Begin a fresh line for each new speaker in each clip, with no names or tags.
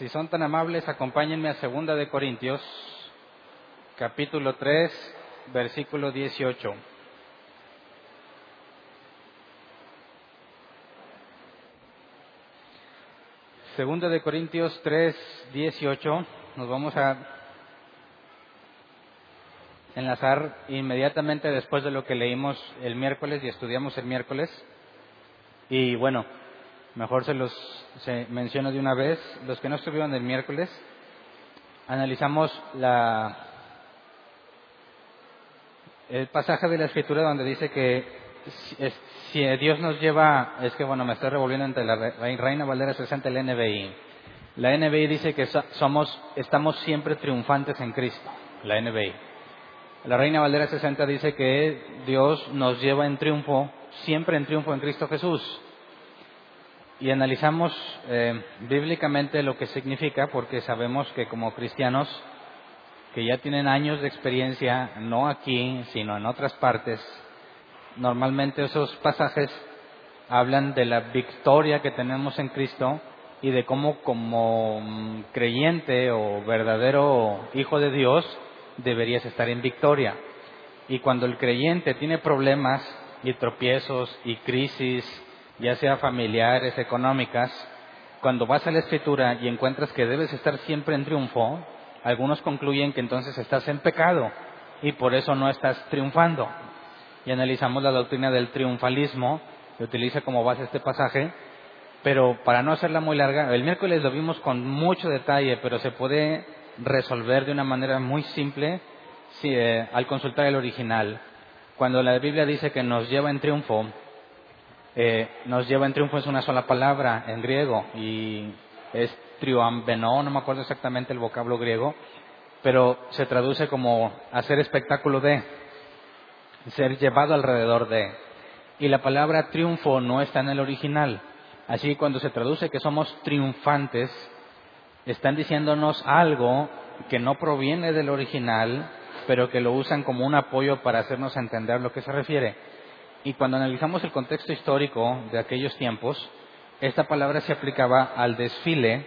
Si son tan amables, acompáñenme a Segunda de Corintios, capítulo 3, versículo 18. Segunda de Corintios 3, 18. Nos vamos a enlazar inmediatamente después de lo que leímos el miércoles y estudiamos el miércoles. Y bueno, mejor se los se menciono de una vez. Los que no estuvieron el miércoles, analizamos la, el pasaje de la escritura donde dice que si, Dios nos lleva, es que bueno, me estoy revolviendo entre la Reina Valera 60 y la NBI. La NBI dice que somos, estamos siempre triunfantes en Cristo, la NBI. La Reina Valera 60 dice que Dios nos lleva en triunfo, siempre en triunfo en Cristo Jesús y analizamos eh, bíblicamente lo que significa, porque sabemos que como cristianos que ya tienen años de experiencia, no aquí, sino en otras partes, normalmente esos pasajes hablan de la victoria que tenemos en Cristo y de cómo como mm, creyente o verdadero hijo de Dios deberías estar en victoria. Y cuando el creyente tiene problemas y tropiezos y crisis ya sea familiares, económicas, cuando vas a la escritura y encuentras que debes estar siempre en triunfo, algunos concluyen que entonces estás en pecado y por eso no estás triunfando. Y analizamos la doctrina del triunfalismo, que utiliza como base este pasaje, pero para no hacerla muy larga, el miércoles lo vimos con mucho detalle, pero se puede resolver de una manera muy simple si, eh, al consultar el original. Cuando la Biblia dice que nos lleva en triunfo, eh, nos lleva en triunfo es una sola palabra en griego y es triuambeno, no me acuerdo exactamente el vocablo griego, pero se traduce como hacer espectáculo de, ser llevado alrededor de. Y la palabra triunfo no está en el original. Así cuando se traduce que somos triunfantes, están diciéndonos algo que no proviene del original, pero que lo usan como un apoyo para hacernos entender lo que se refiere. Y cuando analizamos el contexto histórico de aquellos tiempos, esta palabra se aplicaba al desfile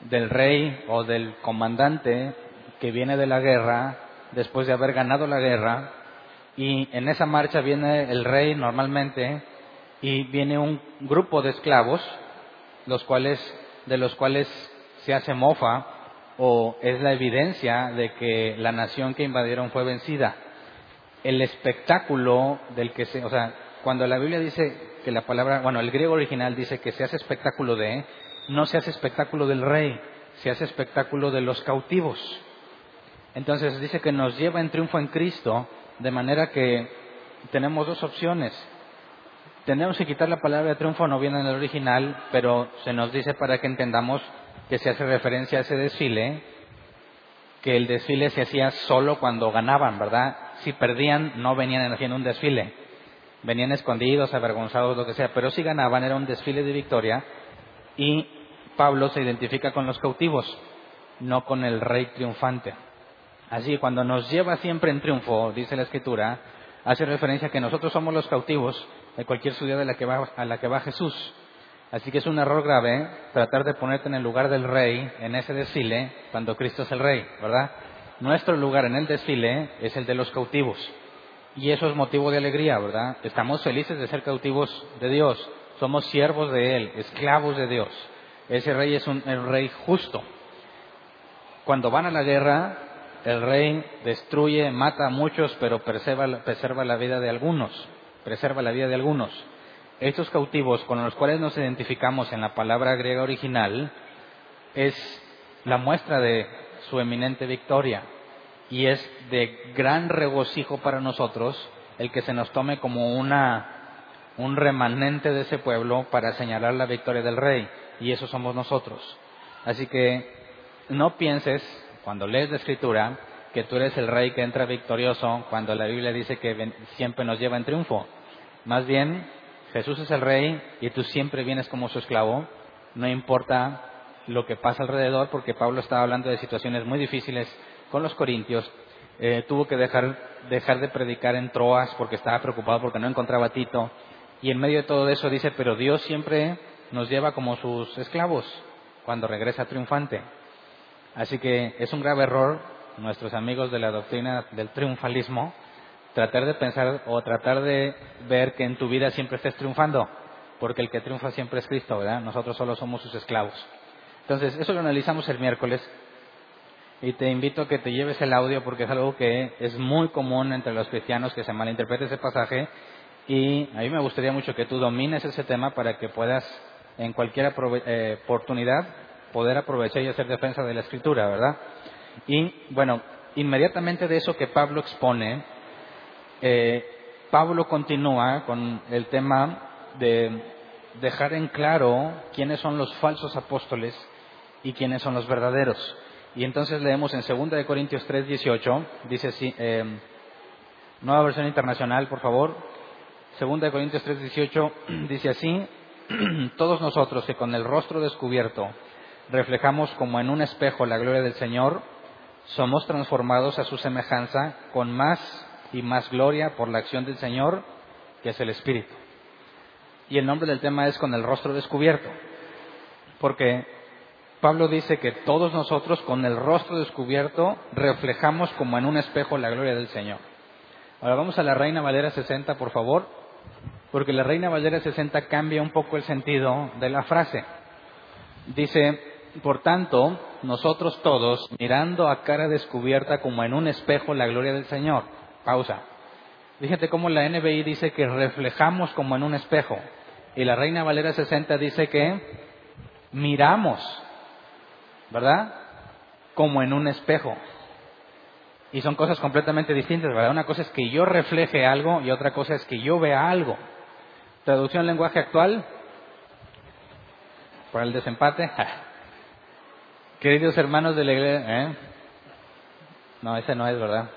del rey o del comandante que viene de la guerra después de haber ganado la guerra. Y en esa marcha viene el rey normalmente y viene un grupo de esclavos los cuales de los cuales se hace mofa o es la evidencia de que la nación que invadieron fue vencida el espectáculo del que se, o sea, cuando la Biblia dice que la palabra, bueno, el griego original dice que se hace espectáculo de, no se hace espectáculo del rey, se hace espectáculo de los cautivos. Entonces dice que nos lleva en triunfo en Cristo, de manera que tenemos dos opciones. Tenemos que quitar la palabra de triunfo, no viene en el original, pero se nos dice para que entendamos que se hace referencia a ese desfile, que el desfile se hacía solo cuando ganaban, ¿verdad? Si perdían no venían haciendo un desfile, venían escondidos, avergonzados, lo que sea, pero si ganaban era un desfile de victoria y Pablo se identifica con los cautivos, no con el rey triunfante. Así, cuando nos lleva siempre en triunfo, dice la escritura, hace referencia a que nosotros somos los cautivos de cualquier ciudad a la que va, a la que va Jesús. Así que es un error grave tratar de ponerte en el lugar del rey en ese desfile cuando Cristo es el rey, ¿verdad? Nuestro lugar en el desfile es el de los cautivos. Y eso es motivo de alegría, ¿verdad? Estamos felices de ser cautivos de Dios. Somos siervos de Él, esclavos de Dios. Ese rey es un rey justo. Cuando van a la guerra, el rey destruye, mata a muchos, pero preserva, preserva la vida de algunos. Preserva la vida de algunos. Estos cautivos con los cuales nos identificamos en la palabra griega original es la muestra de su eminente victoria. Y es de gran regocijo para nosotros el que se nos tome como una un remanente de ese pueblo para señalar la victoria del rey, y eso somos nosotros. Así que no pienses, cuando lees la escritura, que tú eres el rey que entra victorioso cuando la Biblia dice que siempre nos lleva en triunfo. Más bien, Jesús es el rey y tú siempre vienes como su esclavo, no importa lo que pasa alrededor, porque Pablo estaba hablando de situaciones muy difíciles con los corintios, eh, tuvo que dejar, dejar de predicar en Troas porque estaba preocupado porque no encontraba a Tito, y en medio de todo eso dice, pero Dios siempre nos lleva como sus esclavos cuando regresa triunfante. Así que es un grave error, nuestros amigos de la doctrina del triunfalismo, tratar de pensar o tratar de ver que en tu vida siempre estés triunfando, porque el que triunfa siempre es Cristo, ¿verdad? Nosotros solo somos sus esclavos. Entonces, eso lo analizamos el miércoles y te invito a que te lleves el audio porque es algo que es muy común entre los cristianos que se malinterprete ese pasaje y a mí me gustaría mucho que tú domines ese tema para que puedas en cualquier eh, oportunidad poder aprovechar y hacer defensa de la escritura, ¿verdad? Y bueno, inmediatamente de eso que Pablo expone, eh, Pablo continúa con el tema de dejar en claro quiénes son los falsos apóstoles y quiénes son los verdaderos. Y entonces leemos en 2 de Corintios 3, 18, dice así, eh, nueva versión internacional, por favor. 2 de Corintios 3, 18 dice así, todos nosotros que con el rostro descubierto reflejamos como en un espejo la gloria del Señor, somos transformados a su semejanza con más y más gloria por la acción del Señor, que es el Espíritu. Y el nombre del tema es con el rostro descubierto, porque Pablo dice que todos nosotros con el rostro descubierto reflejamos como en un espejo la gloria del Señor. Ahora vamos a la Reina Valera 60, por favor, porque la Reina Valera 60 cambia un poco el sentido de la frase. Dice, por tanto, nosotros todos, mirando a cara descubierta como en un espejo la gloria del Señor. Pausa. Fíjate cómo la NBI dice que reflejamos como en un espejo. Y la Reina Valera 60 dice que miramos, ¿verdad? Como en un espejo. Y son cosas completamente distintas, ¿verdad? Una cosa es que yo refleje algo y otra cosa es que yo vea algo. Traducción lenguaje actual. Para el desempate. Queridos hermanos de la iglesia, ¿eh? No, ese no es, ¿verdad?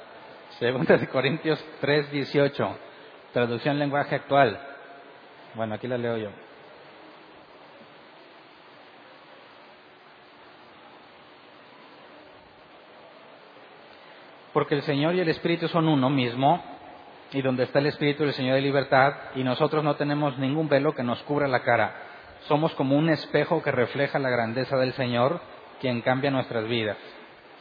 Segunda de Corintios 3, 18. Traducción lenguaje actual. Bueno, aquí la leo yo. Porque el Señor y el Espíritu son uno mismo, y donde está el Espíritu del Señor de libertad, y nosotros no tenemos ningún velo que nos cubra la cara. Somos como un espejo que refleja la grandeza del Señor, quien cambia nuestras vidas,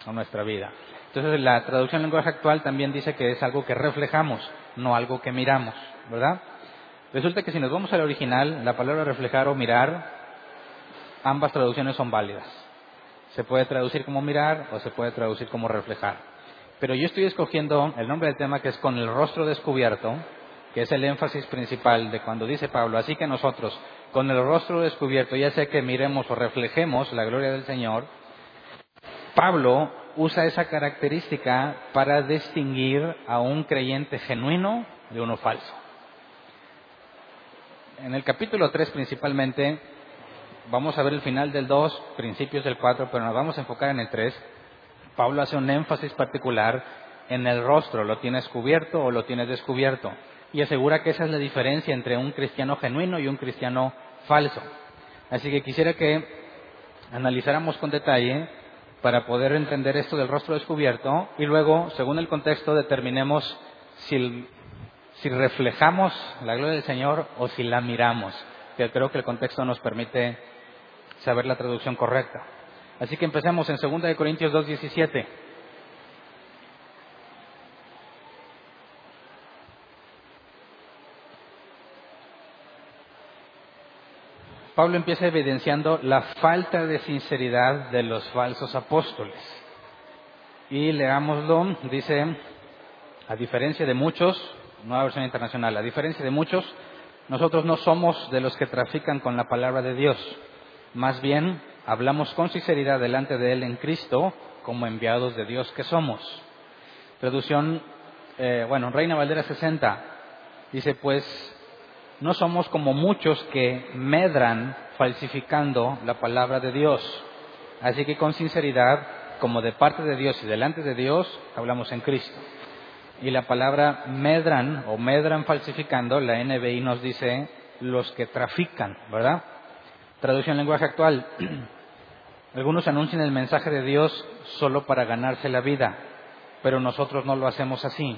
o nuestra vida. Entonces, la traducción lenguaje actual también dice que es algo que reflejamos, no algo que miramos, ¿verdad? Resulta que si nos vamos al original, la palabra reflejar o mirar, ambas traducciones son válidas. Se puede traducir como mirar o se puede traducir como reflejar. Pero yo estoy escogiendo el nombre del tema que es con el rostro descubierto, que es el énfasis principal de cuando dice Pablo. Así que nosotros, con el rostro descubierto, ya sea que miremos o reflejemos la gloria del Señor, Pablo usa esa característica para distinguir a un creyente genuino de uno falso. En el capítulo 3 principalmente, vamos a ver el final del 2, principios del 4, pero nos vamos a enfocar en el 3. Pablo hace un énfasis particular en el rostro, lo tienes cubierto o lo tienes descubierto, y asegura que esa es la diferencia entre un cristiano genuino y un cristiano falso. Así que quisiera que analizáramos con detalle para poder entender esto del rostro descubierto y luego, según el contexto, determinemos si si reflejamos la gloria del Señor o si la miramos, que creo que el contexto nos permite saber la traducción correcta. Así que empecemos en 2 Corintios 2.17. Pablo empieza evidenciando la falta de sinceridad de los falsos apóstoles. Y leámoslo, dice, a diferencia de muchos, nueva versión internacional. A diferencia de muchos, nosotros no somos de los que trafican con la palabra de Dios. Más bien, hablamos con sinceridad delante de Él en Cristo como enviados de Dios que somos. Traducción, eh, bueno, Reina Valdera 60 dice, pues no somos como muchos que medran falsificando la palabra de Dios. Así que con sinceridad, como de parte de Dios y delante de Dios, hablamos en Cristo. Y la palabra medran o medran falsificando, la NBI nos dice los que trafican, ¿verdad? Traducción lenguaje actual. Algunos anuncian el mensaje de Dios solo para ganarse la vida, pero nosotros no lo hacemos así.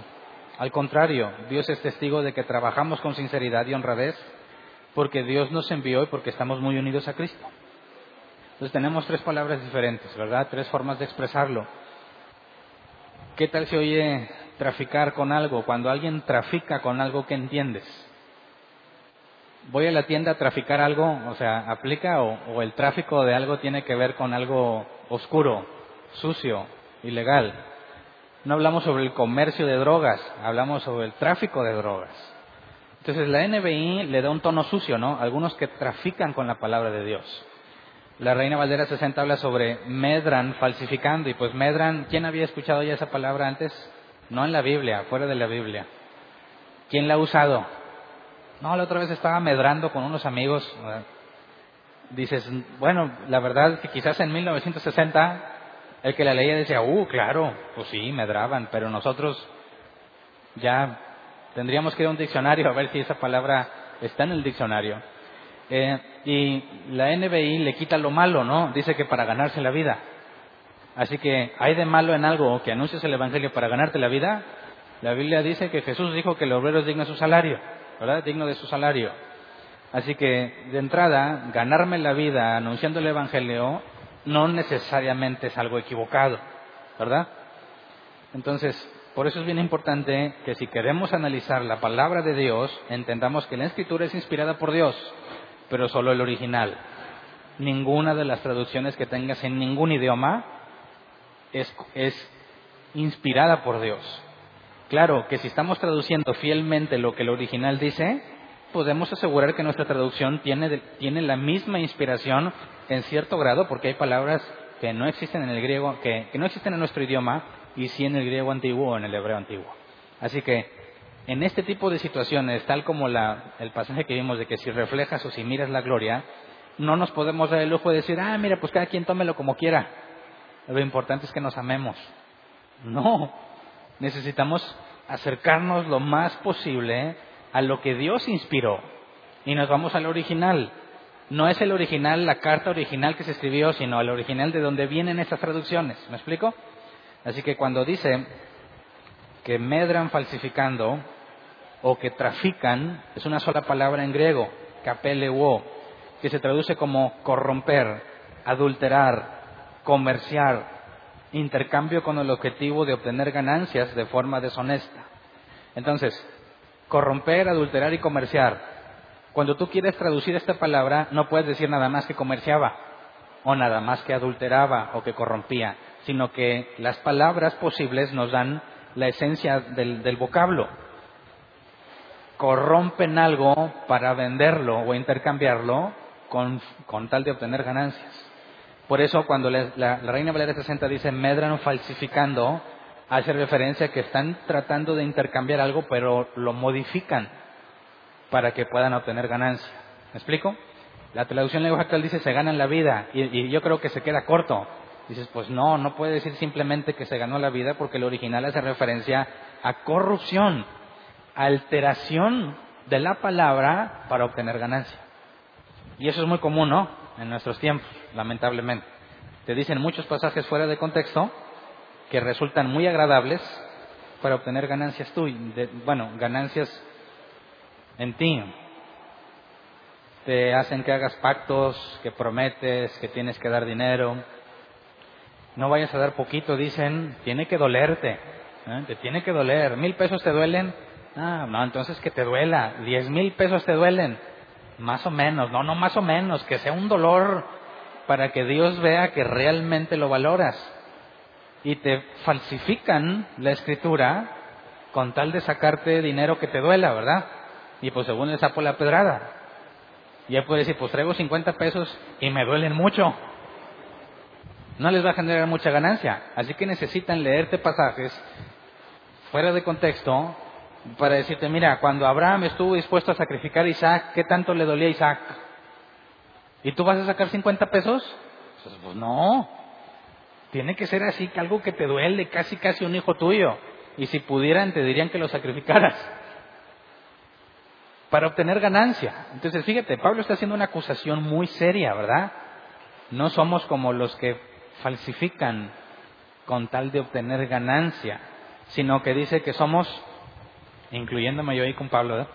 Al contrario, Dios es testigo de que trabajamos con sinceridad y honradez porque Dios nos envió y porque estamos muy unidos a Cristo. Entonces tenemos tres palabras diferentes, ¿verdad? Tres formas de expresarlo. ¿Qué tal se oye traficar con algo? Cuando alguien trafica con algo que entiendes. Voy a la tienda a traficar algo, o sea, aplica o, o el tráfico de algo tiene que ver con algo oscuro, sucio, ilegal. No hablamos sobre el comercio de drogas, hablamos sobre el tráfico de drogas. Entonces la NBI le da un tono sucio, ¿no? Algunos que trafican con la palabra de Dios. La Reina Valdera 60 habla sobre medran falsificando y pues medran, ¿quién había escuchado ya esa palabra antes? No en la Biblia, fuera de la Biblia. ¿Quién la ha usado? No, la otra vez estaba medrando con unos amigos. Dices, bueno, la verdad que quizás en 1960 el que la leía decía, uh, claro, pues sí, medraban, pero nosotros ya tendríamos que ir a un diccionario a ver si esa palabra está en el diccionario. Eh, y la NBI le quita lo malo, ¿no? Dice que para ganarse la vida. Así que, ¿hay de malo en algo que anuncias el Evangelio para ganarte la vida? La Biblia dice que Jesús dijo que el obrero es digno de su salario, ¿verdad? Digno de su salario. Así que, de entrada, ganarme la vida anunciando el Evangelio no necesariamente es algo equivocado, ¿verdad? Entonces, por eso es bien importante que si queremos analizar la palabra de Dios, entendamos que la escritura es inspirada por Dios, pero solo el original. Ninguna de las traducciones que tengas en ningún idioma es, es inspirada por Dios. Claro que si estamos traduciendo fielmente lo que el original dice, podemos asegurar que nuestra traducción tiene, tiene la misma inspiración en cierto grado, porque hay palabras que no existen en el griego, que, no existen en nuestro idioma, y sí en el griego antiguo o en el hebreo antiguo. Así que en este tipo de situaciones, tal como la, el pasaje que vimos de que si reflejas o si miras la gloria, no nos podemos dar el lujo de decir, ah, mira, pues cada quien tómelo como quiera. Lo importante es que nos amemos. No, necesitamos acercarnos lo más posible a lo que Dios inspiró y nos vamos al original. No es el original, la carta original que se escribió, sino el original de donde vienen estas traducciones. ¿Me explico? Así que cuando dice que medran falsificando o que trafican, es una sola palabra en griego, kapeleuo, que se traduce como corromper, adulterar, comerciar, intercambio con el objetivo de obtener ganancias de forma deshonesta. Entonces, corromper, adulterar y comerciar. Cuando tú quieres traducir esta palabra, no puedes decir nada más que comerciaba, o nada más que adulteraba o que corrompía, sino que las palabras posibles nos dan la esencia del, vocablo. Corrompen algo para venderlo o intercambiarlo con, tal de obtener ganancias. Por eso cuando la, Reina Valeria 60 dice medran falsificando, hace referencia a que están tratando de intercambiar algo, pero lo modifican para que puedan obtener ganancia. ¿Me explico? La traducción lenguaje actual dice se ganan la vida y, yo creo que se queda corto. Dices, pues no, no puede decir simplemente que se ganó la vida porque el original hace referencia a corrupción, alteración de la palabra para obtener ganancia. Y eso es muy común, ¿no? En nuestros tiempos, lamentablemente. Te dicen muchos pasajes fuera de contexto que resultan muy agradables para obtener ganancias tú, bueno, ganancias en ti. Te hacen que hagas pactos, que prometes, que tienes que dar dinero. No vayas a dar poquito, dicen, tiene que dolerte, ¿eh? te tiene que doler. ¿Mil pesos te duelen? Ah, no, entonces que te duela. ¿Diez mil pesos te duelen? Más o menos, no, no más o menos, que sea un dolor para que Dios vea que realmente lo valoras y te falsifican la escritura con tal de sacarte dinero que te duela, ¿verdad? Y pues según el sapo la pedrada. Y él puede decir, pues traigo 50 pesos y me duelen mucho. No les va a generar mucha ganancia. Así que necesitan leerte pasajes fuera de contexto para decirte, mira, cuando Abraham estuvo dispuesto a sacrificar a Isaac, ¿qué tanto le dolía a Isaac? ¿Y tú vas a sacar 50 pesos? Pues, pues no. Tiene que ser así, que algo que te duele, casi casi un hijo tuyo. Y si pudieran, te dirían que lo sacrificaras. Para obtener ganancia. Entonces, fíjate, Pablo está haciendo una acusación muy seria, ¿verdad? No somos como los que falsifican con tal de obtener ganancia, sino que dice que somos, incluyéndome yo ahí con Pablo, ¿eh?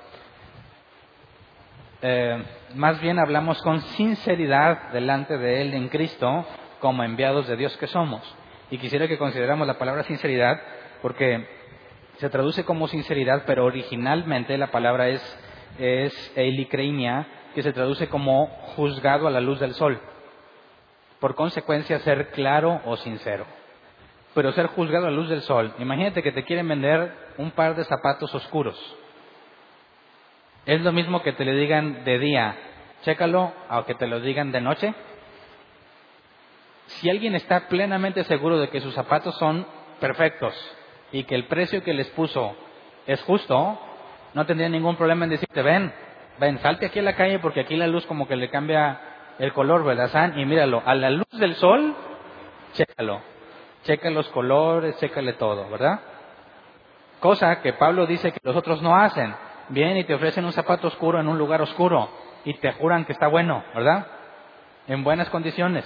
Más bien hablamos con sinceridad delante de Él en Cristo como enviados de Dios que somos. Y quisiera que consideramos la palabra sinceridad porque se traduce como sinceridad, pero originalmente la palabra es, es que se traduce como juzgado a la luz del sol. Por consecuencia, ser claro o sincero. Pero ser juzgado a la luz del sol. Imagínate que te quieren vender un par de zapatos oscuros es lo mismo que te le digan de día, chécalo, o que te lo digan de noche. Si alguien está plenamente seguro de que sus zapatos son perfectos y que el precio que les puso es justo, no tendría ningún problema en decirte, ven, ven, salte aquí a la calle porque aquí la luz como que le cambia el color, ¿verdad, San? Y míralo, a la luz del sol, chécalo. Checa los colores, chécale todo, ¿verdad? Cosa que Pablo dice que los otros no hacen vienen y te ofrecen un zapato oscuro en un lugar oscuro y te juran que está bueno, ¿verdad? En buenas condiciones.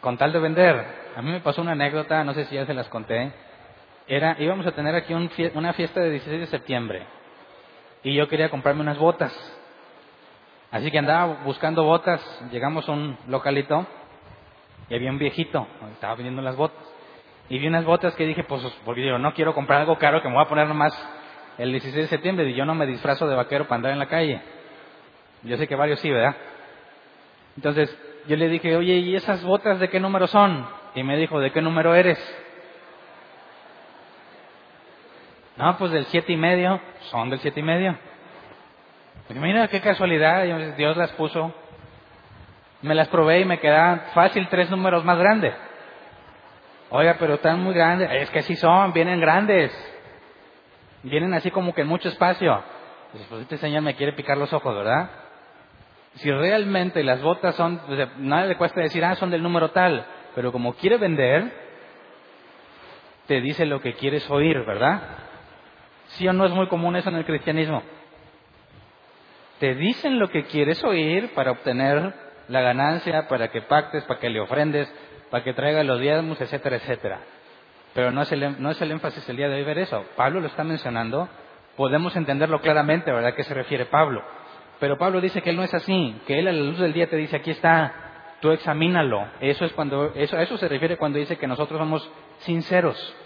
Con tal de vender. A mí me pasó una anécdota, no sé si ya se las conté. Era, íbamos a tener aquí una fiesta de 16 de septiembre y yo quería comprarme unas botas. Así que andaba buscando botas, llegamos a un localito y había un viejito, estaba vendiendo las botas. Y vi unas botas que dije, pues, porque yo no quiero comprar algo caro que me voy a poner nomás el 16 de septiembre y yo no me disfrazo de vaquero para andar en la calle. Yo sé que varios sí, ¿verdad? Entonces yo le dije, oye, ¿y esas botas de qué número son? Y me dijo, ¿de qué número eres? No, pues del siete y medio. Son del siete y medio. mira, qué casualidad, Dios las puso. Me las probé y me quedaban fácil tres números más grandes. Oiga, pero están muy grandes. Es que sí son, vienen grandes. Vienen así como que en mucho espacio. pues este señor me quiere picar los ojos, ¿verdad? Si realmente las botas son, pues, nada le cuesta decir, ah, son del número tal, pero como quiere vender, te dice lo que quieres oír, ¿verdad? ¿Sí o no es muy común eso en el cristianismo? Te dicen lo que quieres oír para obtener la ganancia, para que pactes, para que le ofrendes, para que traiga los diezmos, etcétera, etcétera. Pero no es, el, no es el énfasis el día de hoy ver eso. Pablo lo está mencionando. Podemos entenderlo claramente, ¿verdad? ¿A qué se refiere Pablo? Pero Pablo dice que él no es así, que él a la luz del día te dice, aquí está, tú examínalo. Eso es cuando, eso, a eso se refiere cuando dice que nosotros somos sinceros.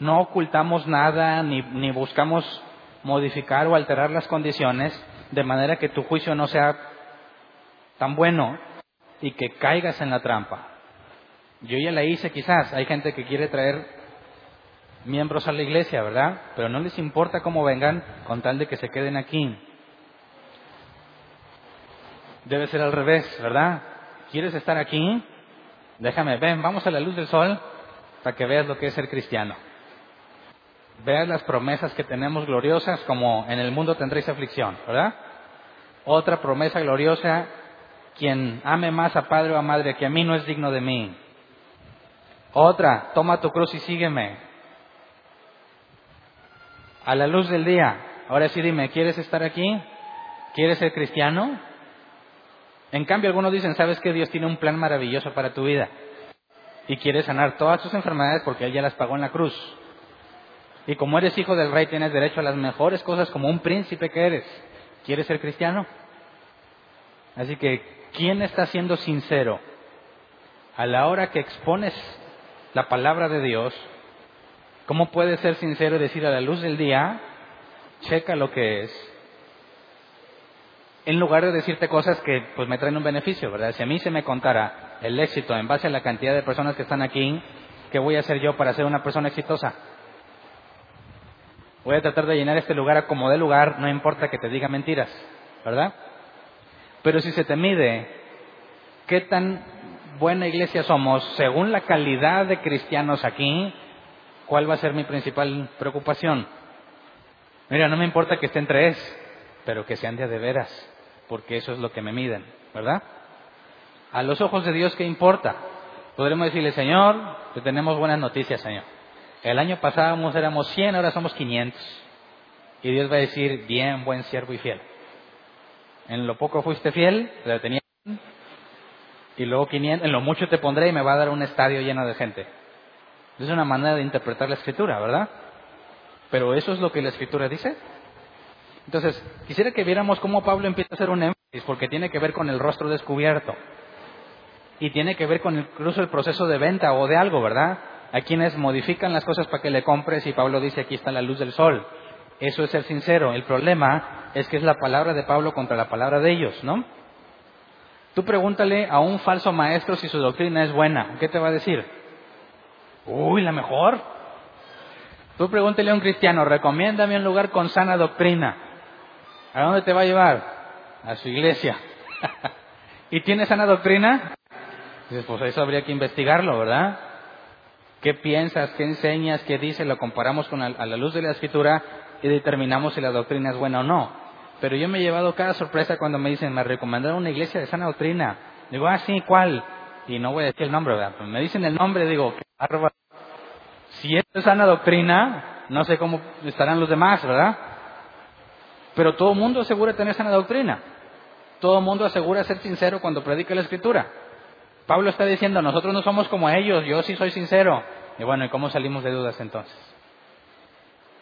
No ocultamos nada, ni, ni buscamos modificar o alterar las condiciones de manera que tu juicio no sea tan bueno y que caigas en la trampa. Yo ya la hice quizás, hay gente que quiere traer miembros a la iglesia, ¿verdad? Pero no les importa cómo vengan con tal de que se queden aquí. Debe ser al revés, ¿verdad? ¿Quieres estar aquí? Déjame, ven, vamos a la luz del sol para que veas lo que es ser cristiano. Veas las promesas que tenemos gloriosas como en el mundo tendréis aflicción, ¿verdad? Otra promesa gloriosa, quien ame más a padre o a madre que a mí no es digno de mí. Otra, toma tu cruz y sígueme a la luz del día. Ahora sí dime, ¿quieres estar aquí? ¿Quieres ser cristiano? En cambio, algunos dicen, ¿sabes que Dios tiene un plan maravilloso para tu vida? Y quieres sanar todas tus enfermedades porque Él ya las pagó en la cruz. Y como eres hijo del rey, tienes derecho a las mejores cosas como un príncipe que eres. ¿Quieres ser cristiano? Así que, ¿quién está siendo sincero? A la hora que expones la palabra de Dios, ¿Cómo puedes ser sincero y decir a la luz del día, checa lo que es? En lugar de decirte cosas que pues me traen un beneficio, ¿verdad? Si a mí se me contara el éxito en base a la cantidad de personas que están aquí, ¿qué voy a hacer yo para ser una persona exitosa? Voy a tratar de llenar este lugar como de lugar, no importa que te diga mentiras, ¿verdad? Pero si se te mide qué tan buena iglesia somos según la calidad de cristianos aquí, ¿cuál va a ser mi principal preocupación? Mira, no me importa que estén tres, pero que sean de de veras, porque eso es lo que me miden, ¿verdad? A los ojos de Dios, ¿qué importa? Podremos decirle, Señor, te tenemos buenas noticias, Señor. El año pasado éramos 100, ahora somos 500. Y Dios va a decir, bien, buen siervo y fiel. En lo poco fuiste fiel, te tenía y luego 500, en lo mucho te pondré y me va a dar un estadio lleno de gente. Es una manera de interpretar la escritura, ¿verdad? Pero eso es lo que la escritura dice. Entonces, quisiera que viéramos cómo Pablo empieza a hacer un énfasis, porque tiene que ver con el rostro descubierto. Y tiene que ver con incluso el proceso de venta o de algo, ¿verdad? Hay quienes modifican las cosas para que le compres y Pablo dice aquí está la luz del sol. Eso es ser sincero. El problema es que es la palabra de Pablo contra la palabra de ellos, ¿no? Tú pregúntale a un falso maestro si su doctrina es buena. ¿Qué te va a decir? Uy, la mejor. Tú pregúntale a un cristiano, recomiéndame un lugar con sana doctrina. ¿A dónde te va a llevar? A su iglesia. ¿Y tiene sana doctrina? Dices, pues eso habría que investigarlo, ¿verdad? ¿Qué piensas? ¿Qué enseñas? ¿Qué dices? Lo comparamos con a la luz de la escritura y determinamos si la doctrina es buena o no. Pero yo me he llevado cada sorpresa cuando me dicen, me recomendaron una iglesia de sana doctrina. Digo, ah, sí, ¿cuál? Y no voy a decir el nombre, ¿verdad? Pero me dicen el nombre, digo, qué. Si es sana doctrina, no sé cómo estarán los demás, ¿verdad? Pero todo el mundo asegura tener sana doctrina. Todo el mundo asegura ser sincero cuando predica la escritura. Pablo está diciendo, nosotros no somos como ellos, yo sí soy sincero. Y bueno, ¿y cómo salimos de dudas entonces?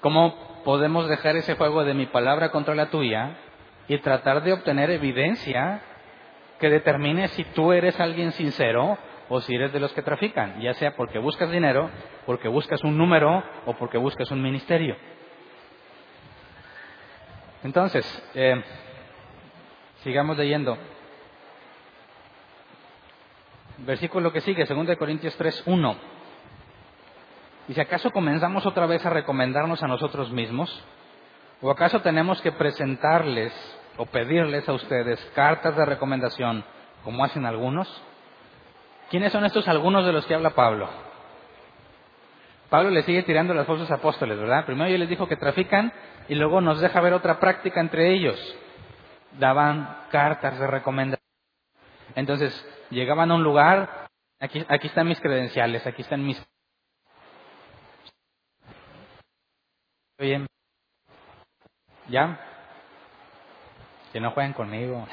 ¿Cómo podemos dejar ese juego de mi palabra contra la tuya y tratar de obtener evidencia que determine si tú eres alguien sincero o si eres de los que trafican, ya sea porque buscas dinero, porque buscas un número o porque buscas un ministerio? Entonces, eh, sigamos leyendo. Versículo que sigue, 2 Corintios 3, 1. ¿Y si acaso comenzamos otra vez a recomendarnos a nosotros mismos? ¿O acaso tenemos que presentarles o pedirles a ustedes cartas de recomendación como hacen algunos? ¿Quiénes son estos algunos de los que habla Pablo? Pablo le sigue tirando las falsos apóstoles, ¿verdad? Primero yo les dijo que trafican y luego nos deja ver otra práctica entre ellos. Daban cartas de recomendación. Entonces, llegaban a un lugar, aquí, aquí están mis credenciales, aquí están mis Bien. ¿Ya? Que no jueguen conmigo.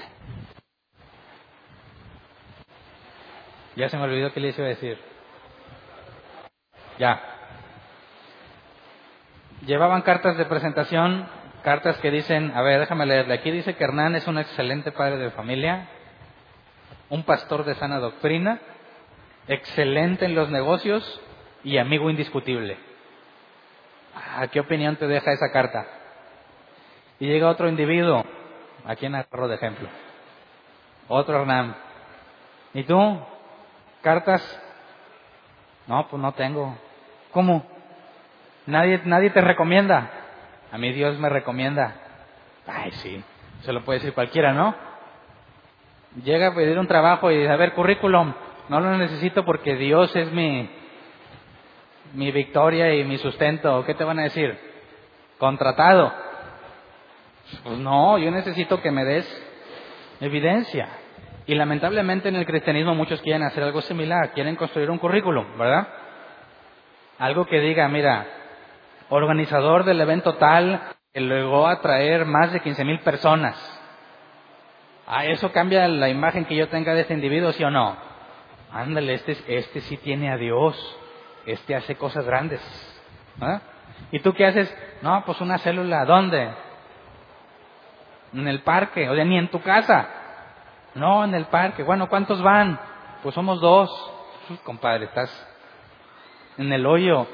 Ya se me olvidó qué les iba a decir. Ya. Llevaban cartas de presentación, cartas que dicen, a ver, déjame leerle. Aquí dice que Hernán es un excelente padre de familia, un pastor de sana doctrina, excelente en los negocios y amigo indiscutible. ¿A qué opinión te deja esa carta? Y llega otro individuo, ¿a quién agarro de ejemplo? Otro Hernán. ¿Y tú? ¿Cartas? No, pues no tengo. ¿Cómo? Nadie, nadie te recomienda. A mí Dios me recomienda. Ay, sí, se lo puede decir cualquiera, ¿no? Llega a pedir un trabajo y dice, a ver, currículum, no lo necesito porque Dios es mi, mi victoria y mi sustento, ¿qué te van a decir? Contratado. Pues no, yo necesito que me des evidencia. Y lamentablemente en el cristianismo muchos quieren hacer algo similar, quieren construir un currículum, ¿verdad? Algo que diga, mira, organizador del evento tal que luego a traer más de 15 mil personas. ¿Ah, eso cambia la imagen que yo tenga de este individuo, sí o no? Ándale, este, este sí tiene a Dios este hace cosas grandes. ¿ah? ¿Y tú qué haces? No, pues una célula, ¿dónde? En el parque, o sea, ni en tu casa. No, en el parque. Bueno, ¿cuántos van? Pues somos dos. compadre, estás en el hoyo.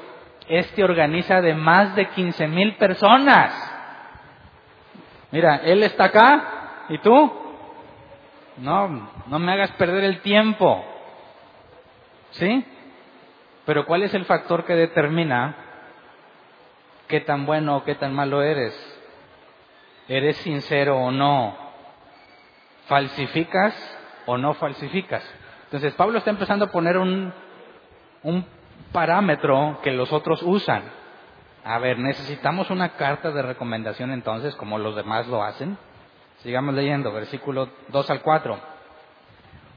Este organiza de más de 15 mil personas. Mira, él está acá y tú. No, no me hagas perder el tiempo. ¿Sí? Pero ¿cuál es el factor que determina qué tan bueno o qué tan malo eres? ¿Eres sincero o no? ¿Falsificas o no falsificas? Entonces Pablo está empezando a poner un, un parámetro que los otros usan. a ver, necesitamos una carta de recomendación entonces, como los demás lo hacen. Sigamos leyendo, versículo 2 al 4.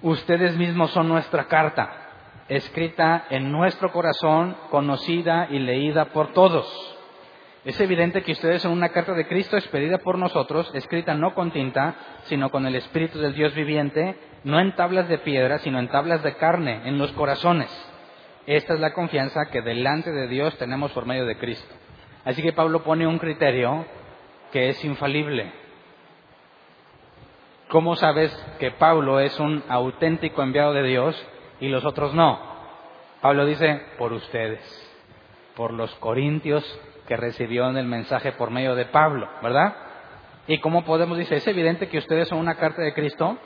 Ustedes mismos son nuestra carta, escrita en nuestro corazón, conocida y leída por todos. Es evidente que ustedes son una carta de Cristo expedida por nosotros, escrita no con tinta, sino con el Espíritu del Dios viviente, no en tablas de piedra, sino en tablas de carne, en los corazones. Esta es la confianza que delante de Dios tenemos por medio de Cristo. Así que Pablo pone un criterio que es infalible. ¿Cómo sabes que Pablo es un auténtico enviado de Dios y los otros no? Pablo dice, por ustedes, por los corintios que recibió el mensaje por medio de Pablo, ¿verdad? ¿Y cómo podemos? Dice, es evidente que ustedes son una carta de Cristo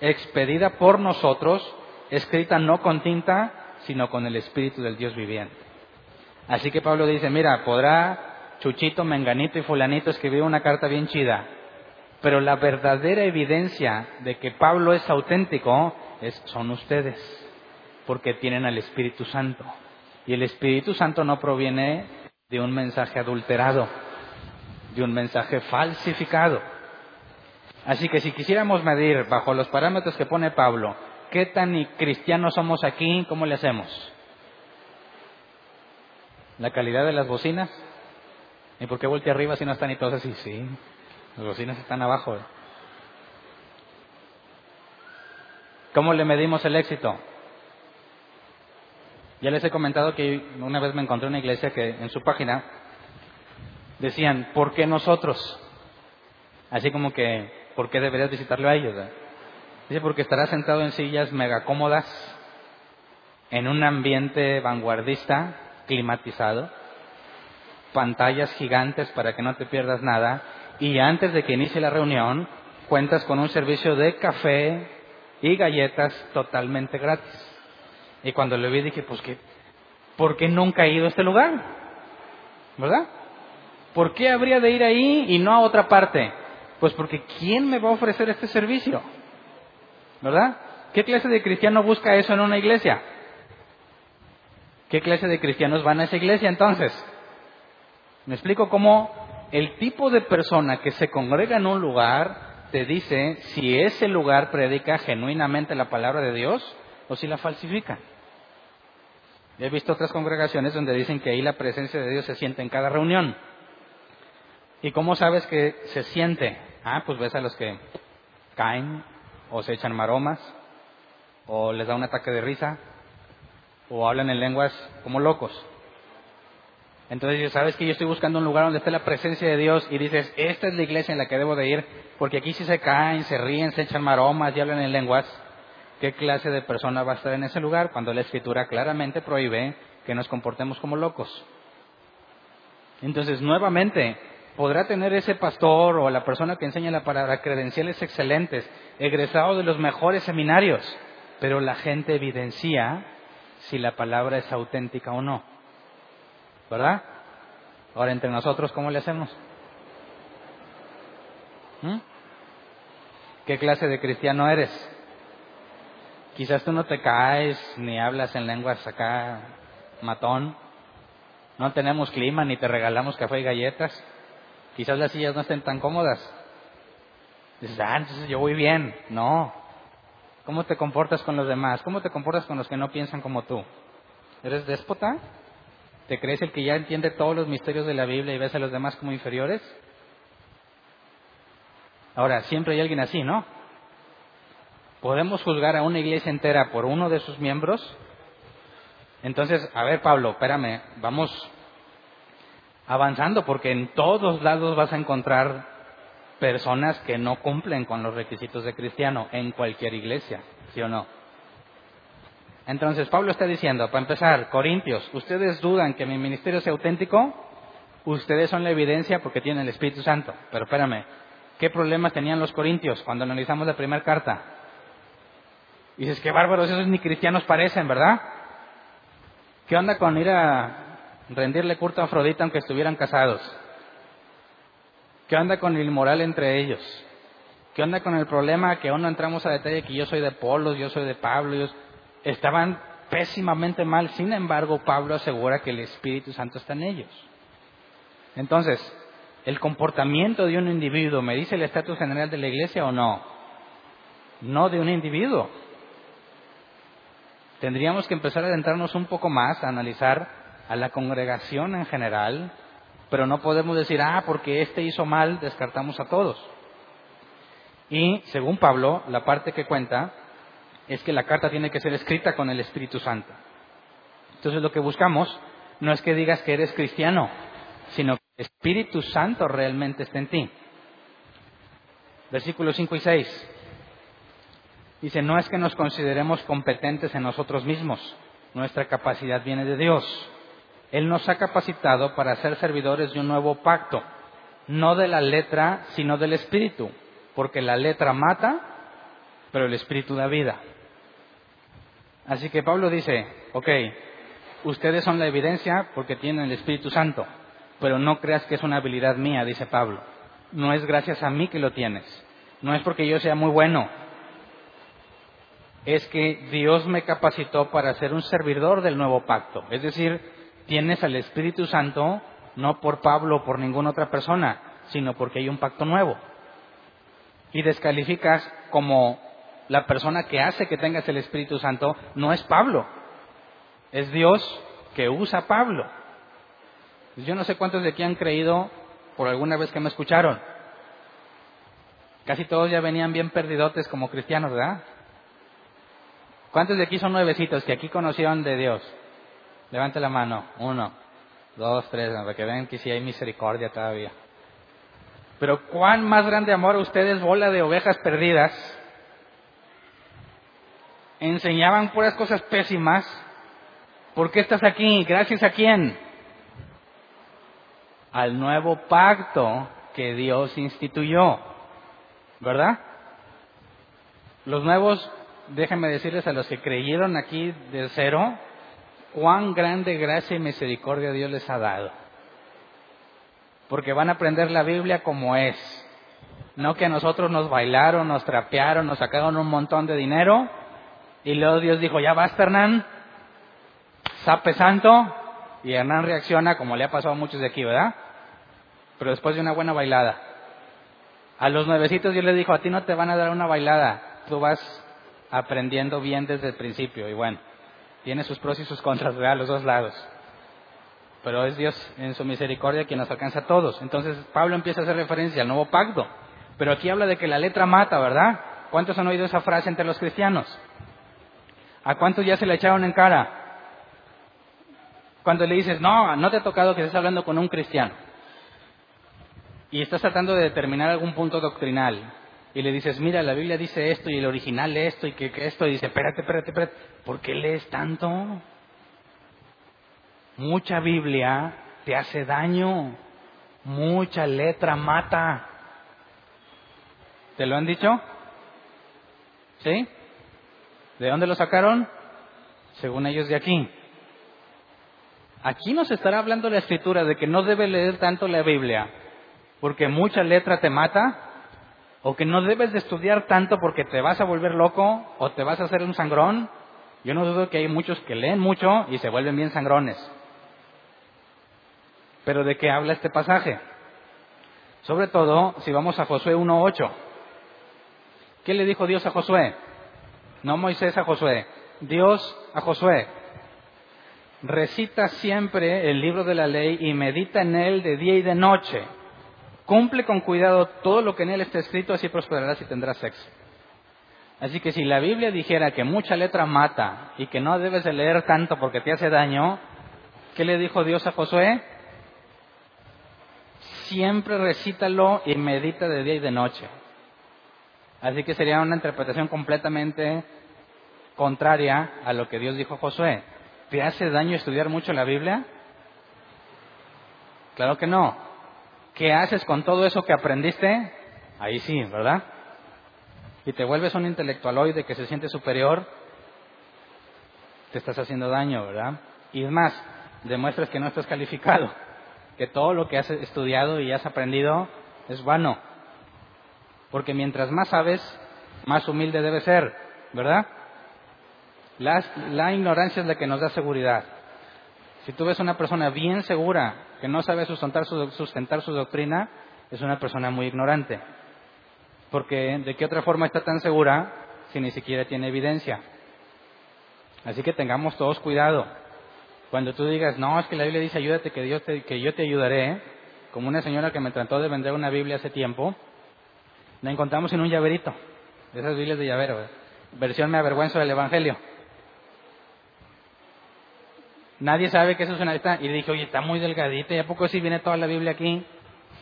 expedida por nosotros, escrita no con tinta, sino con el Espíritu del Dios viviente. Así que Pablo dice, mira, podrá Chuchito, Menganito y Fulanito escribir una carta bien chida, pero la verdadera evidencia de que Pablo es auténtico es, son ustedes, porque tienen al Espíritu Santo. Y el Espíritu Santo no proviene de un mensaje adulterado, de un mensaje falsificado. Así que si quisiéramos medir bajo los parámetros que pone Pablo, ¿qué tan cristianos somos aquí? ¿Cómo le hacemos? ¿La calidad de las bocinas? ¿Y por qué voltea arriba si no están y todos así? Sí, las bocinas están abajo. ¿Cómo le medimos el éxito? Ya les he comentado que una vez me encontré una iglesia que en su página decían, ¿por qué nosotros? Así como que, ¿por qué deberías visitarlo a ellos? Dice, porque estarás sentado en sillas mega cómodas, en un ambiente vanguardista, climatizado, pantallas gigantes para que no te pierdas nada, y antes de que inicie la reunión, cuentas con un servicio de café y galletas totalmente gratis. Y cuando lo vi dije, pues que, ¿por qué nunca he ido a este lugar? ¿Verdad? ¿Por qué habría de ir ahí y no a otra parte? Pues porque ¿quién me va a ofrecer este servicio? ¿Verdad? ¿Qué clase de cristiano busca eso en una iglesia? ¿Qué clase de cristianos van a esa iglesia entonces? Me explico cómo el tipo de persona que se congrega en un lugar te dice si ese lugar predica genuinamente la palabra de Dios o si la falsifica. He visto otras congregaciones donde dicen que ahí la presencia de Dios se siente en cada reunión. ¿Y cómo sabes que se siente? Ah, pues ves a los que caen o se echan maromas o les da un ataque de risa o hablan en lenguas como locos. Entonces, sabes que yo estoy buscando un lugar donde esté la presencia de Dios y dices, esta es la iglesia en la que debo de ir, porque aquí sí se caen, se ríen, se echan maromas y hablan en lenguas. ¿Qué clase de persona va a estar en ese lugar cuando la escritura claramente prohíbe que nos comportemos como locos? Entonces, nuevamente, podrá tener ese pastor o la persona que enseña la palabra credenciales excelentes, egresado de los mejores seminarios, pero la gente evidencia si la palabra es auténtica o no. ¿Verdad? Ahora entre nosotros, ¿cómo le hacemos? ¿Mm? ¿Qué clase de cristiano eres? Quizás tú no te caes ni hablas en lenguas acá matón. No tenemos clima ni te regalamos café y galletas. Quizás las sillas no estén tan cómodas. Dices, ah, entonces yo voy bien. No, ¿Cómo te comportas con los demás? ¿Cómo te comportas con los que no piensan como tú? ¿Eres déspota? ¿Te crees el que ya entiende todos los misterios de la Biblia y ves a los demás como inferiores? Ahora, siempre hay alguien así, ¿no? ¿Podemos juzgar a una iglesia entera por uno de sus miembros? Entonces, a ver, Pablo, espérame, vamos avanzando porque en todos lados vas a encontrar personas que no cumplen con los requisitos de cristiano en cualquier iglesia, ¿sí o no? Entonces Pablo está diciendo, para empezar, Corintios, ¿ustedes dudan que mi ministerio sea auténtico? Ustedes son la evidencia porque tienen el Espíritu Santo. Pero espérame, ¿qué problemas tenían los corintios cuando analizamos la primera carta? Dices, qué bárbaros, esos ni cristianos parecen, ¿verdad? ¿Qué onda con ir a rendirle culto a Afrodita aunque estuvieran casados? ¿Qué onda con el inmoral entre ellos? ¿Qué onda con el problema que aún no entramos a detalle que yo soy de Polos, yo soy de Pablo? Ellos estaban pésimamente mal. Sin embargo, Pablo asegura que el Espíritu Santo está en ellos. Entonces, ¿el comportamiento de un individuo me dice el estatus general de la iglesia o no? No de un individuo. Tendríamos que empezar a adentrarnos un poco más a analizar a la congregación en general, pero no podemos decir, ah, porque este hizo mal, descartamos a todos. Y según Pablo, la parte que cuenta es que la carta tiene que ser escrita con el Espíritu Santo. Entonces lo que buscamos no es que digas que eres cristiano, sino que el Espíritu Santo realmente está en ti. Versículos 5 y 6. Dice, no es que nos consideremos competentes en nosotros mismos, nuestra capacidad viene de Dios. Él nos ha capacitado para ser servidores de un nuevo pacto, no de la letra, sino del Espíritu, porque la letra mata, pero el Espíritu da vida. Así que Pablo dice, ok, ustedes son la evidencia porque tienen el Espíritu Santo, pero no creas que es una habilidad mía, dice Pablo. No es gracias a mí que lo tienes, no es porque yo sea muy bueno, es que Dios me capacitó para ser un servidor del nuevo pacto. Es decir, tienes al Espíritu Santo no por Pablo o por ninguna otra persona, sino porque hay un pacto nuevo. Y descalificas como la persona que hace que tengas el Espíritu Santo no es Pablo, es Dios que usa a Pablo. Yo no sé cuántos de aquí han creído por alguna vez que me escucharon. Casi todos ya venían bien perdidotes como cristianos, ¿verdad? ¿Cuántos de aquí son nuevecitos que aquí conocieron de Dios? Levante la mano. Uno, dos, tres, para que vean que sí hay misericordia todavía. Pero cuán más grande amor a ustedes, bola de ovejas perdidas, enseñaban puras cosas pésimas. ¿Por qué estás aquí? ¿Gracias a quién? Al nuevo pacto que Dios instituyó. ¿Verdad? Los nuevos, déjenme decirles a los que creyeron aquí de cero, cuán grande gracia y misericordia Dios les ha dado. Porque van a aprender la Biblia como es. No que a nosotros nos bailaron, nos trapearon, nos sacaron un montón de dinero y luego Dios dijo, ya basta Hernán, sape santo, y Hernán reacciona como le ha pasado a muchos de aquí, ¿verdad? Pero después de una buena bailada. A los nuevecitos Dios les dijo, a ti no te van a dar una bailada, tú vas aprendiendo bien desde el principio. Y bueno, tiene sus pros y sus contras, ¿verdad? Los dos lados. Pero es Dios en su misericordia quien nos alcanza a todos. Entonces Pablo empieza a hacer referencia al nuevo pacto. Pero aquí habla de que la letra mata, ¿verdad? ¿Cuántos han oído esa frase entre los cristianos? ¿A cuántos ya se le echaron en cara? Cuando le dices, no, no te ha tocado que estés hablando con un cristiano. Y estás tratando de determinar algún punto doctrinal. Y le dices, mira, la Biblia dice esto y el original esto y que, esto. Y dice, espérate, espérate, espérate. ¿Por qué lees tanto? Mucha Biblia te hace daño. Mucha letra mata. ¿Te lo han dicho? ¿Sí? ¿De dónde lo sacaron? Según ellos de aquí. Aquí nos estará hablando la escritura de que no debe leer tanto la Biblia porque mucha letra te mata, o que no debes de estudiar tanto porque te vas a volver loco o te vas a hacer un sangrón. Yo no dudo que hay muchos que leen mucho y se vuelven bien sangrones. Pero ¿de qué habla este pasaje? Sobre todo si vamos a Josué 1.8. ¿Qué le dijo Dios a Josué? no Moisés a Josué, Dios a Josué. Recita siempre el libro de la ley y medita en él de día y de noche. Cumple con cuidado todo lo que en él está escrito, así prosperarás y tendrás sexo. Así que si la Biblia dijera que mucha letra mata y que no debes de leer tanto porque te hace daño, ¿qué le dijo Dios a Josué? Siempre recítalo y medita de día y de noche. Así que sería una interpretación completamente contraria a lo que Dios dijo a Josué. ¿Te hace daño estudiar mucho la Biblia? Claro que no. ¿Qué haces con todo eso que aprendiste? Ahí sí, ¿verdad? Y te vuelves un intelectualoide que se siente superior, te estás haciendo daño, ¿verdad? Y es más, demuestras que no estás calificado, que todo lo que has estudiado y has aprendido es vano. Porque mientras más sabes, más humilde debe ser, ¿verdad? La, ignorancia es la que nos da seguridad. Si tú ves una persona bien segura que no sabe sustentar su, sustentar su doctrina es una persona muy ignorante. Porque ¿de qué otra forma está tan segura si ni siquiera tiene evidencia? Así que tengamos todos cuidado. Cuando tú digas, no, es que la Biblia dice, ayúdate, que, Dios que yo te ayudaré, como una señora que me trató de vender una Biblia hace tiempo, la encontramos en un llaverito, esas Biblias de llavero, versión me avergüenzo del Evangelio. Nadie sabe que eso es una... Y le dije, oye, está muy delgadita, ¿y a poco sí viene toda la Biblia aquí?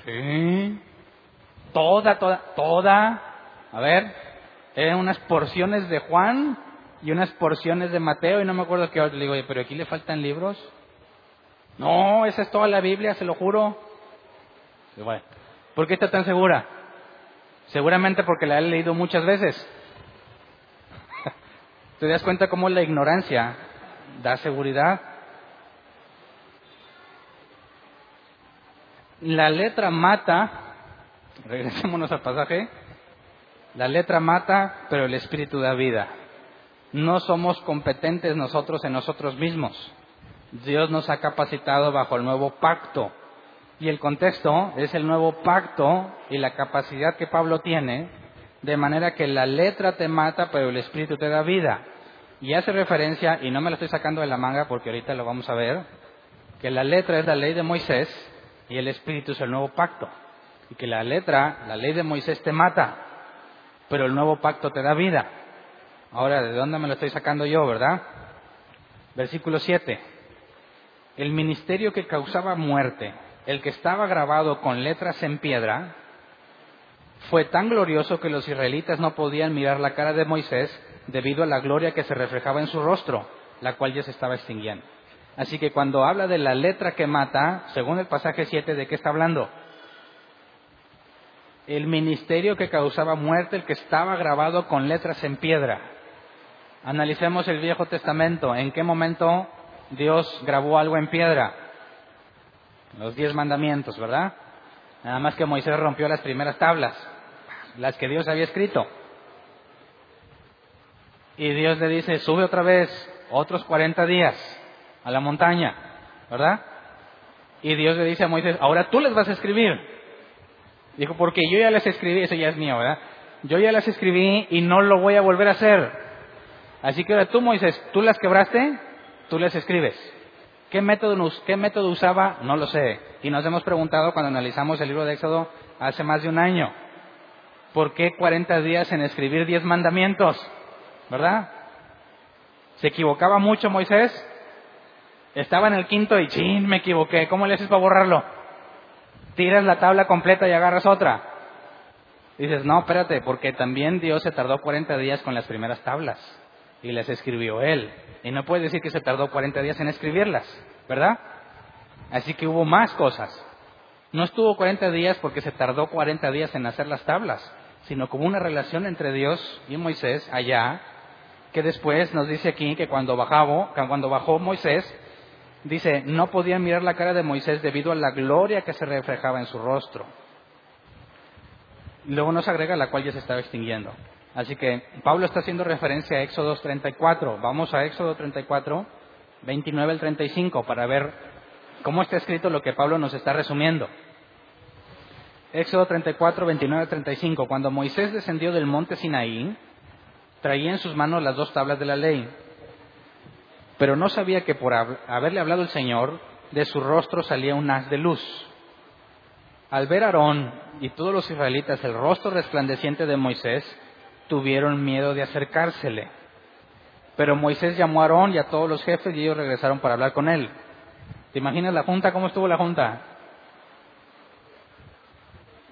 Sí. Toda, toda, toda. A ver, eran unas porciones de Juan y unas porciones de Mateo y no me acuerdo qué otro. Le digo, oye, pero aquí le faltan libros. No, esa es toda la Biblia, se lo juro. bueno, ¿por qué está tan segura? Seguramente porque la he leído muchas veces. ¿Te das cuenta cómo la ignorancia da seguridad? La letra mata, regresémonos al pasaje, la letra mata, pero el espíritu da vida. No somos competentes nosotros en nosotros mismos. Dios nos ha capacitado bajo el nuevo pacto. Y el contexto es el nuevo pacto y la capacidad que Pablo tiene, de manera que la letra te mata, pero el espíritu te da vida. Y hace referencia, y no me lo estoy sacando de la manga porque ahorita lo vamos a ver, que la letra es la ley de Moisés y el Espíritu es el nuevo pacto. Y que la letra, la ley de Moisés te mata, pero el nuevo pacto te da vida. Ahora, ¿de dónde me lo estoy sacando yo, verdad? Versículo 7. El ministerio que causaba muerte, el que estaba grabado con letras en piedra, fue tan glorioso que los israelitas no podían mirar la cara de Moisés debido a la gloria que se reflejaba en su rostro, la cual ya se estaba extinguiendo. Así que cuando habla de la letra que mata, según el pasaje 7, ¿de qué está hablando? El ministerio que causaba muerte, el que estaba grabado con letras en piedra. Analicemos el Viejo Testamento. ¿En qué momento Dios grabó algo en piedra? Los diez mandamientos, ¿verdad? Nada más que Moisés rompió las primeras tablas, las que Dios había escrito. Y Dios le dice, sube otra vez, otros 40 días a la montaña, ¿verdad? Y Dios le dice a Moisés, ahora tú les vas a escribir. Dijo, porque yo ya les escribí, eso ya es mío, ¿verdad? Yo ya las escribí y no lo voy a volver a hacer. Así que ahora tú, Moisés, tú las quebraste, tú las escribes. ¿Qué método, ¿Qué método usaba? No lo sé. Y nos hemos preguntado cuando analizamos el libro de Éxodo hace más de un año. ¿Por qué 40 días en escribir 10 mandamientos? ¿Verdad? ¿Se equivocaba mucho Moisés? Estaba en el quinto y chin, me equivoqué. ¿Cómo le haces para borrarlo? Tiras la tabla completa y agarras otra. Dices, no, espérate, porque también Dios se tardó 40 días con las primeras tablas y las escribió Él. Y no puedes decir que se tardó 40 días en escribirlas, ¿verdad? Así que hubo más cosas. No estuvo 40 días porque se tardó 40 días en hacer las tablas, sino como una relación entre Dios y Moisés allá, que después nos dice aquí que cuando bajó, cuando bajó Moisés, Dice, no podían mirar la cara de Moisés debido a la gloria que se reflejaba en su rostro. Luego nos agrega la cual ya se estaba extinguiendo. Así que Pablo está haciendo referencia a Éxodo 34. Vamos a Éxodo 34, 29 al 35 para ver cómo está escrito lo que Pablo nos está resumiendo. Éxodo 34, 29 al 35. Cuando Moisés descendió del monte Sinaí, traía en sus manos las dos tablas de la ley pero no sabía que por haberle hablado el Señor, de su rostro salía un haz de luz. Al ver a Aarón y todos los israelitas el rostro resplandeciente de Moisés, tuvieron miedo de acercársele. Pero Moisés llamó a Aarón y a todos los jefes y ellos regresaron para hablar con él. ¿Te imaginas la junta? ¿Cómo estuvo la junta?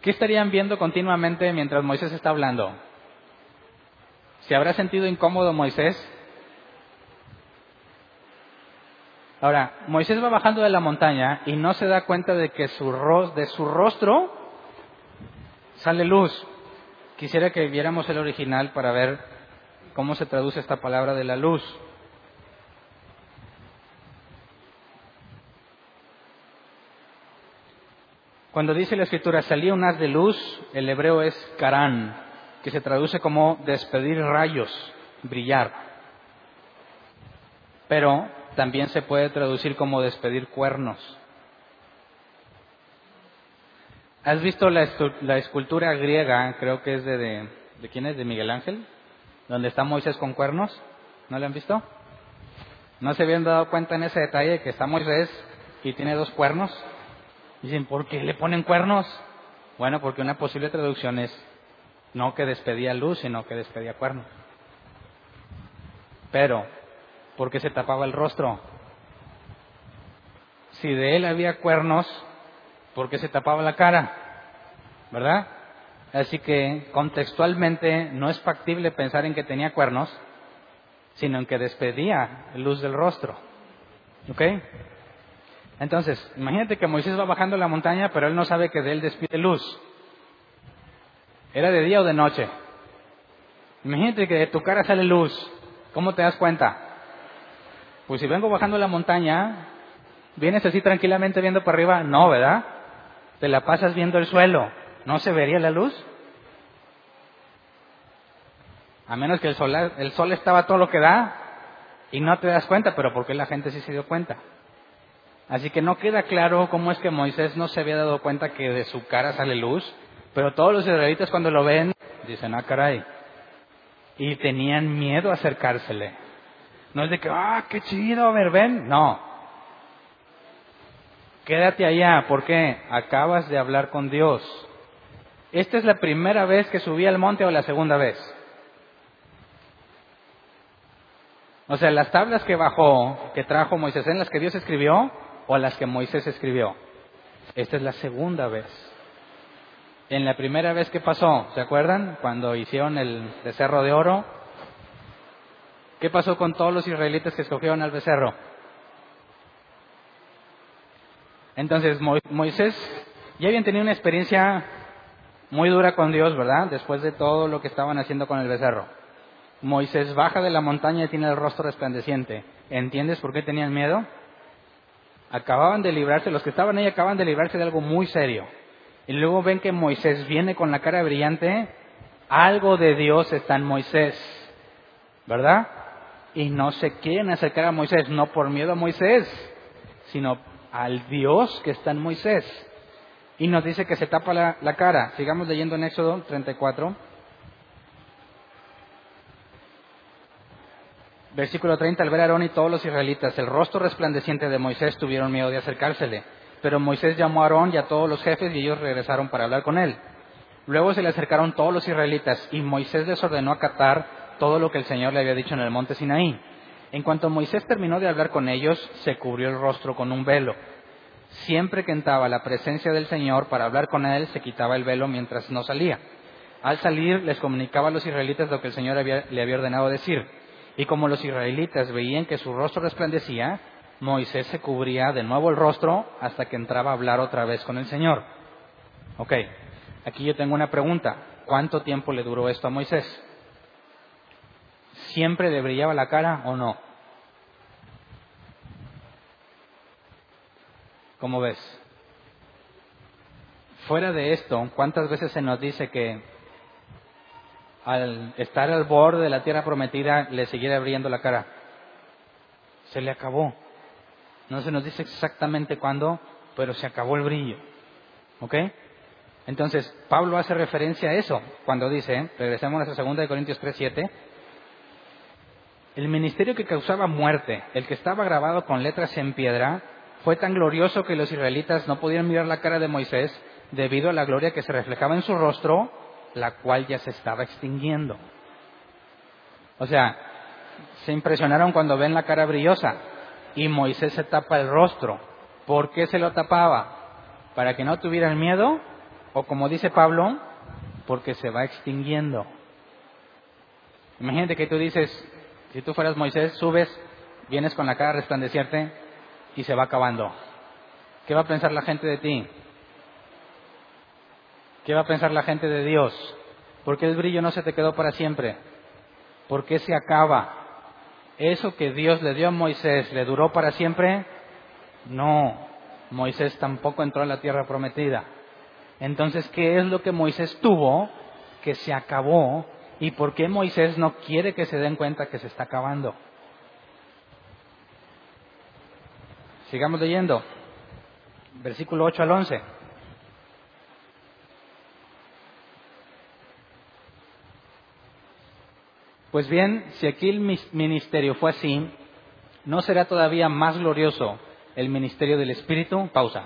¿Qué estarían viendo continuamente mientras Moisés está hablando? ¿Se habrá sentido incómodo Moisés? Ahora, Moisés va bajando de la montaña y no se da cuenta de que su de su rostro sale luz. Quisiera que viéramos el original para ver cómo se traduce esta palabra de la luz. Cuando dice la escritura salía un haz de luz, el hebreo es karán, que se traduce como despedir rayos, brillar. Pero también se puede traducir como despedir cuernos. ¿Has visto la, la escultura griega, creo que es de, de, quién es? De Miguel Ángel, donde está Moisés con cuernos. ¿No le han visto? ¿No se habían dado cuenta en ese detalle que está Moisés y tiene dos cuernos? Dicen, ¿por qué le ponen cuernos? Bueno, porque una posible traducción es no que despedía luz, sino que despedía cuernos. Pero, ¿por qué se tapaba el rostro? Si de él había cuernos, ¿por qué se tapaba la cara? ¿Verdad? Así que contextualmente no es factible pensar en que tenía cuernos, sino en que despedía luz del rostro. ¿Ok? Entonces, imagínate que Moisés va bajando la montaña, pero él no sabe que de él despide luz. ¿Era de día o de noche? Imagínate que de tu cara sale luz. ¿Cómo te das cuenta? Pues si vengo bajando la montaña, ¿vienes así tranquilamente viendo para arriba? No, ¿verdad? Te la pasas viendo el suelo. ¿No se vería la luz? A menos que el sol, el sol estaba todo lo que da y no te das cuenta, pero porque la gente sí se dio cuenta. Así que no queda claro cómo es que Moisés no se había dado cuenta que de su cara sale luz, pero todos los israelitas cuando lo ven dicen, ah, caray. Y tenían miedo a acercársele. No es de que, ah, qué chido, a ven. No. Quédate allá, porque acabas de hablar con Dios. ¿Esta es la primera vez que subí al monte o la segunda vez? O sea, las tablas que bajó, que trajo Moisés, ¿en las que Dios escribió o las que Moisés escribió? Esta es la segunda vez. En la primera vez que pasó, ¿se acuerdan? Cuando hicieron el becerro de oro. ¿Qué pasó con todos los israelitas que escogieron al becerro? Entonces, Moisés ya habían tenido una experiencia muy dura con Dios, ¿verdad? Después de todo lo que estaban haciendo con el becerro. Moisés baja de la montaña y tiene el rostro resplandeciente. ¿Entiendes por qué tenían miedo? Acababan de librarse, los que estaban ahí acaban de librarse de algo muy serio. Y luego ven que Moisés viene con la cara brillante. Algo de Dios está en Moisés, ¿verdad? Y no se quieren acercar a Moisés, no por miedo a Moisés, sino al Dios que está en Moisés. Y nos dice que se tapa la, cara. Sigamos leyendo en Éxodo 34. Versículo 30, al ver a Aarón y todos los israelitas el rostro resplandeciente de Moisés tuvieron miedo de acercársele. Pero Moisés llamó a Aarón y a todos los jefes y ellos regresaron para hablar con él. Luego se le acercaron todos los israelitas y Moisés les ordenó acatar todo lo que el Señor le había dicho en el monte Sinaí. En cuanto Moisés terminó de hablar con ellos, se cubrió el rostro con un velo. Siempre que entraba la presencia del Señor para hablar con él, se quitaba el velo mientras no salía. Al salir, les comunicaba a los israelitas lo que el Señor le había ordenado decir. Y como los israelitas veían que su rostro resplandecía, Moisés se cubría de nuevo el rostro hasta que entraba a hablar otra vez con el Señor. Ok, aquí yo tengo una pregunta. ¿Cuánto tiempo le duró esto a Moisés? ¿Siempre le brillaba la cara o no? ¿Cómo ves? Fuera de esto, ¿cuántas veces se nos dice que al estar al borde de la tierra prometida, le siguiera abriendo la cara. Se le acabó. No se nos dice exactamente cuándo, pero se acabó el brillo. ¿Ok? Entonces, Pablo hace referencia a eso cuando dice, regresemos a 2 de Corintios 3:7, el ministerio que causaba muerte, el que estaba grabado con letras en piedra, fue tan glorioso que los israelitas no podían mirar la cara de Moisés debido a la gloria que se reflejaba en su rostro la cual ya se estaba extinguiendo. O sea, se impresionaron cuando ven la cara brillosa y Moisés se tapa el rostro. ¿Por qué se lo tapaba? ¿Para que no tuvieran miedo? O como dice Pablo, porque se va extinguiendo. Imagínate que tú dices, si tú fueras Moisés, subes, vienes con la cara resplandeciente y se va acabando. ¿Qué va a pensar la gente de ti? ¿Qué va a pensar la gente de Dios? ¿Por qué el brillo no se te quedó para siempre? ¿Por qué se acaba? ¿Eso que Dios le dio a Moisés le duró para siempre? No, Moisés tampoco entró en la tierra prometida. Entonces, ¿qué es lo que Moisés tuvo que se acabó ¿Y por qué Moisés no quiere que se den cuenta que se está acabando? Sigamos leyendo. Versículo 8 al 11. Pues bien, si aquí el ministerio fue así, ¿no será todavía más glorioso el ministerio del Espíritu? Pausa.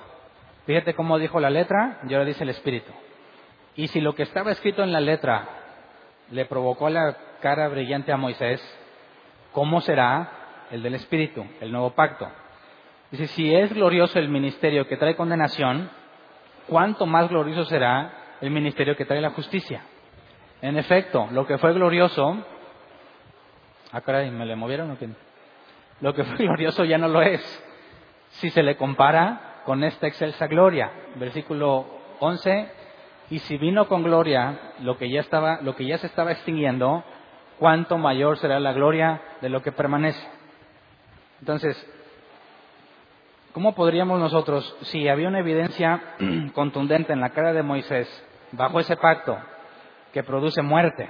Fíjate cómo dijo la letra y ahora dice el Espíritu. Y si lo que estaba escrito en la letra le provocó la cara brillante a Moisés, ¿cómo será el del Espíritu, el nuevo pacto? Dice, si es glorioso el ministerio que trae condenación, ¿cuánto más glorioso será el ministerio que trae la justicia? En efecto, lo que fue glorioso, ah caray, ¿me le movieron o qué? Lo que fue glorioso ya no lo es, si se le compara con esta excelsa gloria. Versículo 11, y si vino con gloria lo que ya estaba, lo que ya se estaba extinguiendo, cuánto mayor será la gloria de lo que permanece. Entonces, ¿cómo podríamos nosotros, si había una evidencia contundente en la cara de Moisés bajo ese pacto que produce muerte,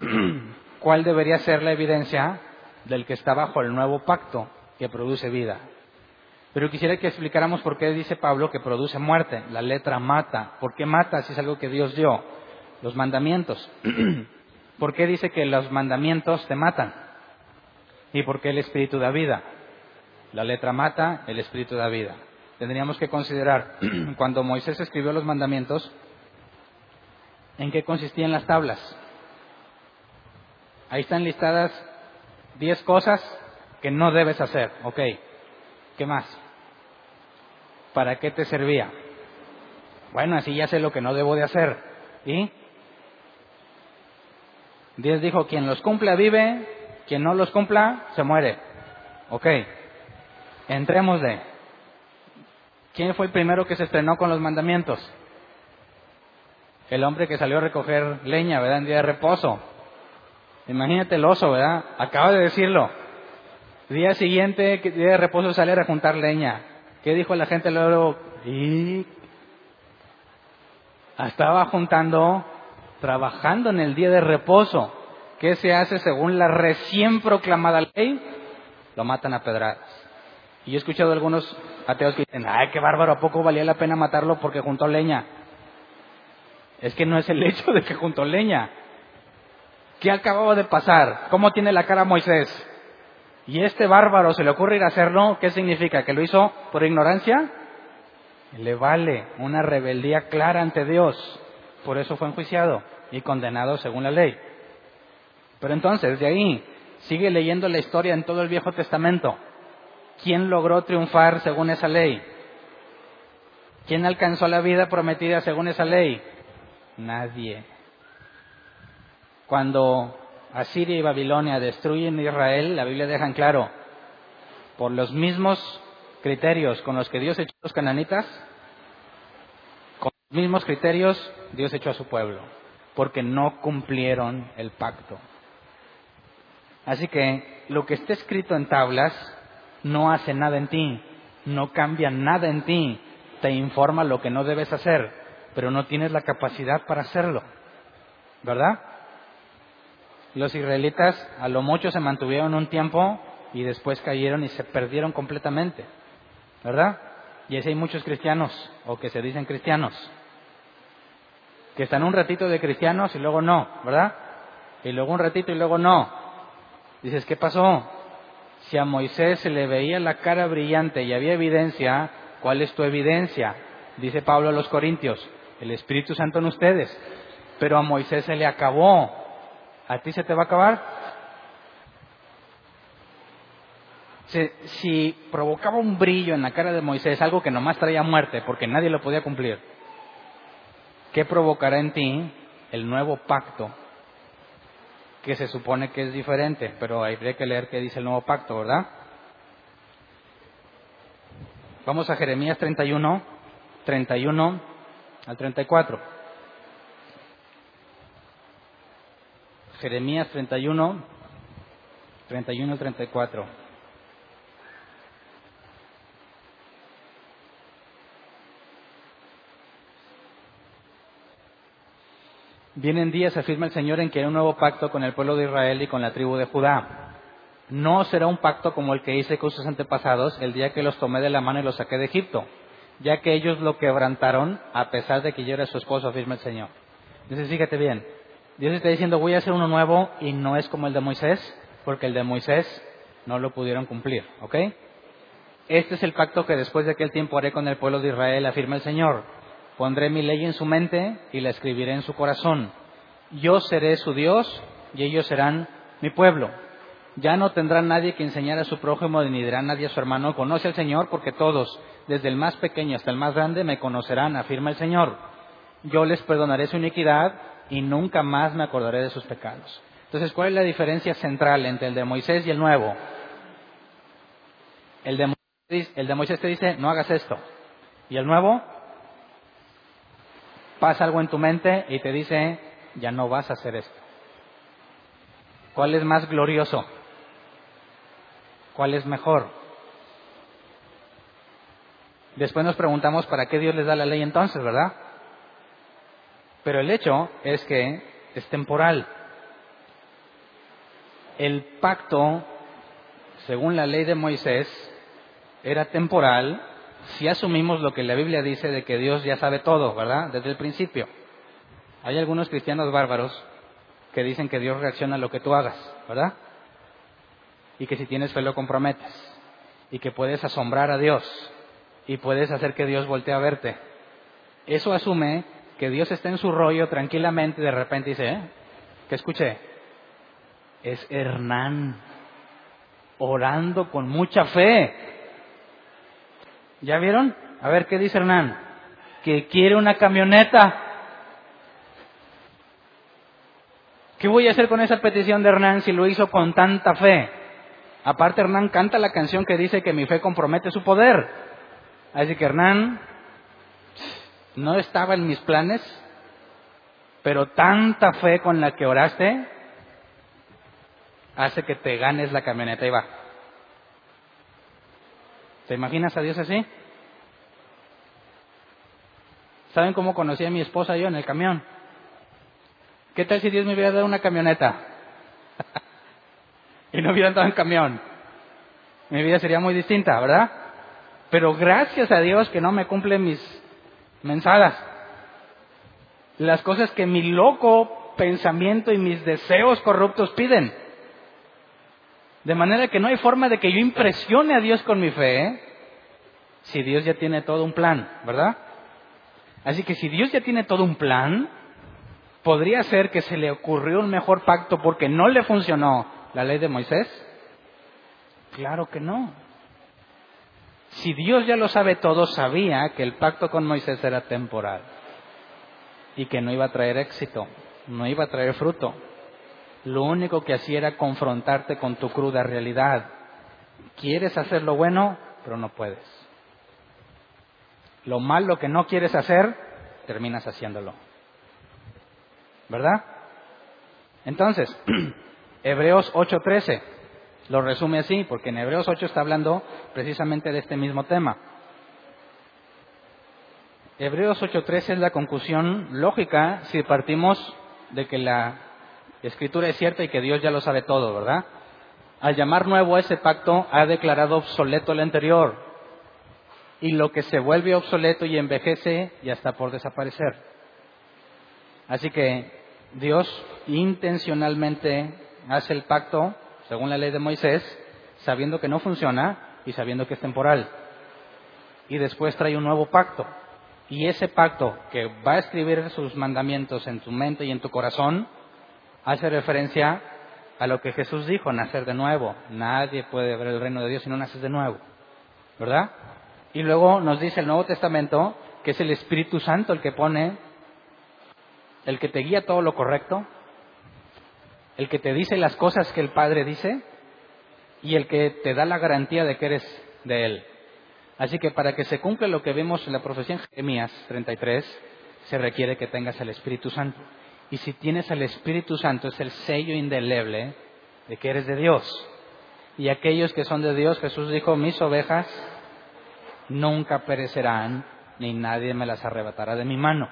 cuál debería ser la evidencia del que está bajo el nuevo pacto que produce vida? Pero quisiera que explicáramos por qué dice Pablo que produce muerte. La letra mata. ¿Por qué mata si es algo que Dios dio? Los mandamientos. ¿Por qué dice que los mandamientos te matan? ¿Y por qué el Espíritu da vida? La letra mata, el Espíritu da vida. Tendríamos que considerar, cuando Moisés escribió los mandamientos, ¿en qué consistían las tablas? Ahí están listadas diez cosas que no debes hacer. Ok. ¿Qué más? ¿Para qué te servía? Bueno, así ya sé lo que no debo de hacer. ¿Y? Dios dijo, quien los cumpla vive, quien no los cumpla se muere. Ok, entremos de. ¿Quién fue el primero que se estrenó con los mandamientos? El hombre que salió a recoger leña, ¿verdad? En día de reposo. Imagínate el oso, ¿verdad? Acaba de decirlo. Día siguiente, día de reposo, sale a juntar leña. ¿Qué dijo la gente luego? Y estaba juntando trabajando en el día de reposo. ¿Qué se hace según la recién proclamada ley? Lo matan a pedradas. Y yo he escuchado algunos ateos que dicen, ay, qué bárbaro, ¿a poco valía la pena matarlo porque juntó leña? Es que no es el hecho de que juntó leña. ¿Qué acababa de pasar? ¿Cómo tiene la cara Moisés? Y este bárbaro se le ocurre ir a hacerlo, ¿qué significa? ¿Que lo hizo por ignorancia? Le vale una rebeldía clara ante Dios. Por eso fue enjuiciado y condenado según la ley. Pero entonces, de ahí, sigue leyendo la historia en todo el Viejo Testamento. ¿Quién logró triunfar según esa ley? ¿Quién alcanzó la vida prometida según esa ley? Nadie. Cuando Asiria y Babilonia destruyen Israel, la Biblia deja en claro, por los mismos criterios con los que Dios echó a los cananitas, mismos criterios Dios echó a su pueblo, porque no cumplieron el pacto. Así que lo que está escrito en tablas no hace nada en ti, no cambia nada en ti, te informa lo que no debes hacer, pero no tienes la capacidad para hacerlo. ¿Verdad? Los israelitas a lo mucho se mantuvieron un tiempo y después cayeron y se perdieron completamente. ¿Verdad? Y así hay muchos cristianos, o que se dicen cristianos, que están un ratito de cristianos y luego no, ¿verdad? Y luego un ratito y luego no. Dices, ¿qué pasó? Si a Moisés se le veía la cara brillante y había evidencia, ¿cuál es tu evidencia? Dice Pablo a los Corintios, el Espíritu Santo en ustedes. Pero a Moisés se le acabó. ¿A ti se te va a acabar? Si, provocaba un brillo en la cara de Moisés, algo que nomás traía muerte, porque nadie lo podía cumplir, ¿Qué provocará en ti el nuevo pacto? Que se supone que es diferente, pero habría que leer qué dice el nuevo pacto, ¿verdad? Vamos a Jeremías 31, 31 al 34. Jeremías 31, 31 al 34. Vienen días, afirma el Señor, en que hay un nuevo pacto con el pueblo de Israel y con la tribu de Judá. No será un pacto como el que hice con sus antepasados el día que los tomé de la mano y los saqué de Egipto, ya que ellos lo quebrantaron a pesar de que yo era su esposo, afirma el Señor. Entonces fíjate bien, Dios está diciendo, voy a hacer uno nuevo y no es como el de Moisés, porque el de Moisés no lo pudieron cumplir, ¿ok? Este es el pacto que después de aquel tiempo haré con el pueblo de Israel, afirma el Señor. Pondré mi ley en su mente y la escribiré en su corazón. Yo seré su Dios y ellos serán mi pueblo. Ya no tendrá nadie que enseñar a su prójimo ni dirá nadie a su hermano, conoce al Señor, porque todos, desde el más pequeño hasta el más grande, me conocerán, afirma el Señor. Yo les perdonaré su iniquidad y nunca más me acordaré de sus pecados. Entonces, ¿cuál es la diferencia central entre el de Moisés y el nuevo? El de Moisés, el de Moisés te dice, no hagas esto. Y el nuevo pasa algo en tu mente y te dice, ya no vas a hacer esto. ¿Cuál es más glorioso? ¿Cuál es mejor? Después nos preguntamos para qué Dios les da la ley entonces, ¿verdad? Pero el hecho es que es temporal. El pacto, según la ley de Moisés, era temporal si asumimos lo que la Biblia dice de que Dios ya sabe todo, ¿verdad? Desde el principio. Hay algunos cristianos bárbaros que dicen que Dios reacciona a lo que tú hagas, ¿verdad? Y que si tienes fe lo comprometes. Y que puedes asombrar a Dios. Y puedes hacer que Dios voltee a verte. Eso asume que Dios está en su rollo tranquilamente de repente dice, ¿eh? ¿Qué escuché? Es Hernán orando con mucha fe. ¿Ya vieron? A ver, ¿qué dice Hernán? Que quiere una camioneta. ¿Qué voy a hacer con esa petición de Hernán si lo hizo con tanta fe? Aparte, Hernán canta la canción que dice que mi fe compromete su poder. Así que Hernán no estaba en mis planes, pero tanta fe con la que oraste hace que te ganes la camioneta y va. ¿Te imaginas a Dios así? ¿Saben cómo conocí a mi esposa yo en el camión? ¿Qué tal si Dios me hubiera dado una camioneta? y no hubiera andado en camión. Mi vida sería muy distinta, ¿verdad? Pero gracias a Dios que no me cumple mis mensadas. Las cosas que mi loco pensamiento y mis deseos corruptos piden. De manera que no hay forma de que yo impresione a Dios con mi fe, ¿eh? si Dios ya tiene todo un plan, ¿verdad? Así que si Dios ya tiene todo un plan, ¿Podría ser que se le ocurrió un mejor pacto porque no le funcionó la ley de Moisés? Claro que no. Si Dios ya lo sabe todo, sabía que el pacto con Moisés era temporal y que no iba a traer éxito, no iba a traer fruto. Lo único que hacía era confrontarte con tu cruda realidad. Quieres hacer lo bueno, pero no puedes. Lo malo que no quieres hacer, terminas haciéndolo. ¿verdad? Entonces, Hebreos 8:13 lo resume así, porque en Hebreos 8 está hablando precisamente de este mismo tema. Hebreos 8:13 es la conclusión lógica si partimos de que la escritura es cierta y que Dios ya lo sabe todo, ¿verdad? Al llamar nuevo a ese pacto ha declarado obsoleto el anterior y lo que se vuelve obsoleto y envejece ya está por desaparecer. Así que Dios intencionalmente hace el pacto, según la ley de Moisés, sabiendo que no funciona y sabiendo que es temporal. Y después trae un nuevo pacto. Y ese pacto que va a escribir sus mandamientos en tu mente y en tu corazón, hace referencia a lo que Jesús dijo, nacer de nuevo. Nadie puede ver el reino de Dios si no naces de nuevo. ¿Verdad? Y luego nos dice el Nuevo Testamento que es el Espíritu Santo el que pone el que te guía todo lo correcto, el que te dice las cosas que el Padre dice y el que te da la garantía de que eres de Él. Así que para que se cumpla lo que vemos en la profecía en Jeremías 33, se requiere que tengas el Espíritu Santo. Y si tienes el Espíritu Santo es el sello indeleble de que eres de Dios. Y aquellos que son de Dios, Jesús dijo, mis ovejas nunca perecerán, ni nadie me las arrebatará de mi mano.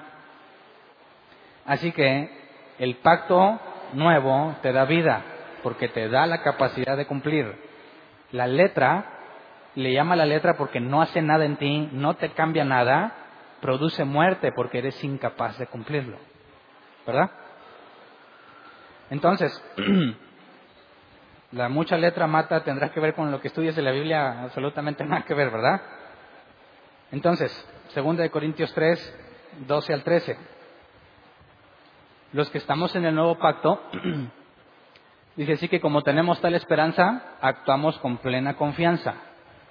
Así que el pacto nuevo te da vida, porque te da la capacidad de cumplir. La letra, le llama la letra porque no hace nada en ti, no te cambia nada, produce muerte porque eres incapaz de cumplirlo. ¿Verdad? Entonces, la mucha letra mata tendrá que ver con lo que estudias de la Biblia, absolutamente nada que ver, ¿verdad? Entonces, 2 de Corintios 3, 12 al 13. Los que estamos en el nuevo pacto, dice así que como tenemos tal esperanza, actuamos con plena confianza.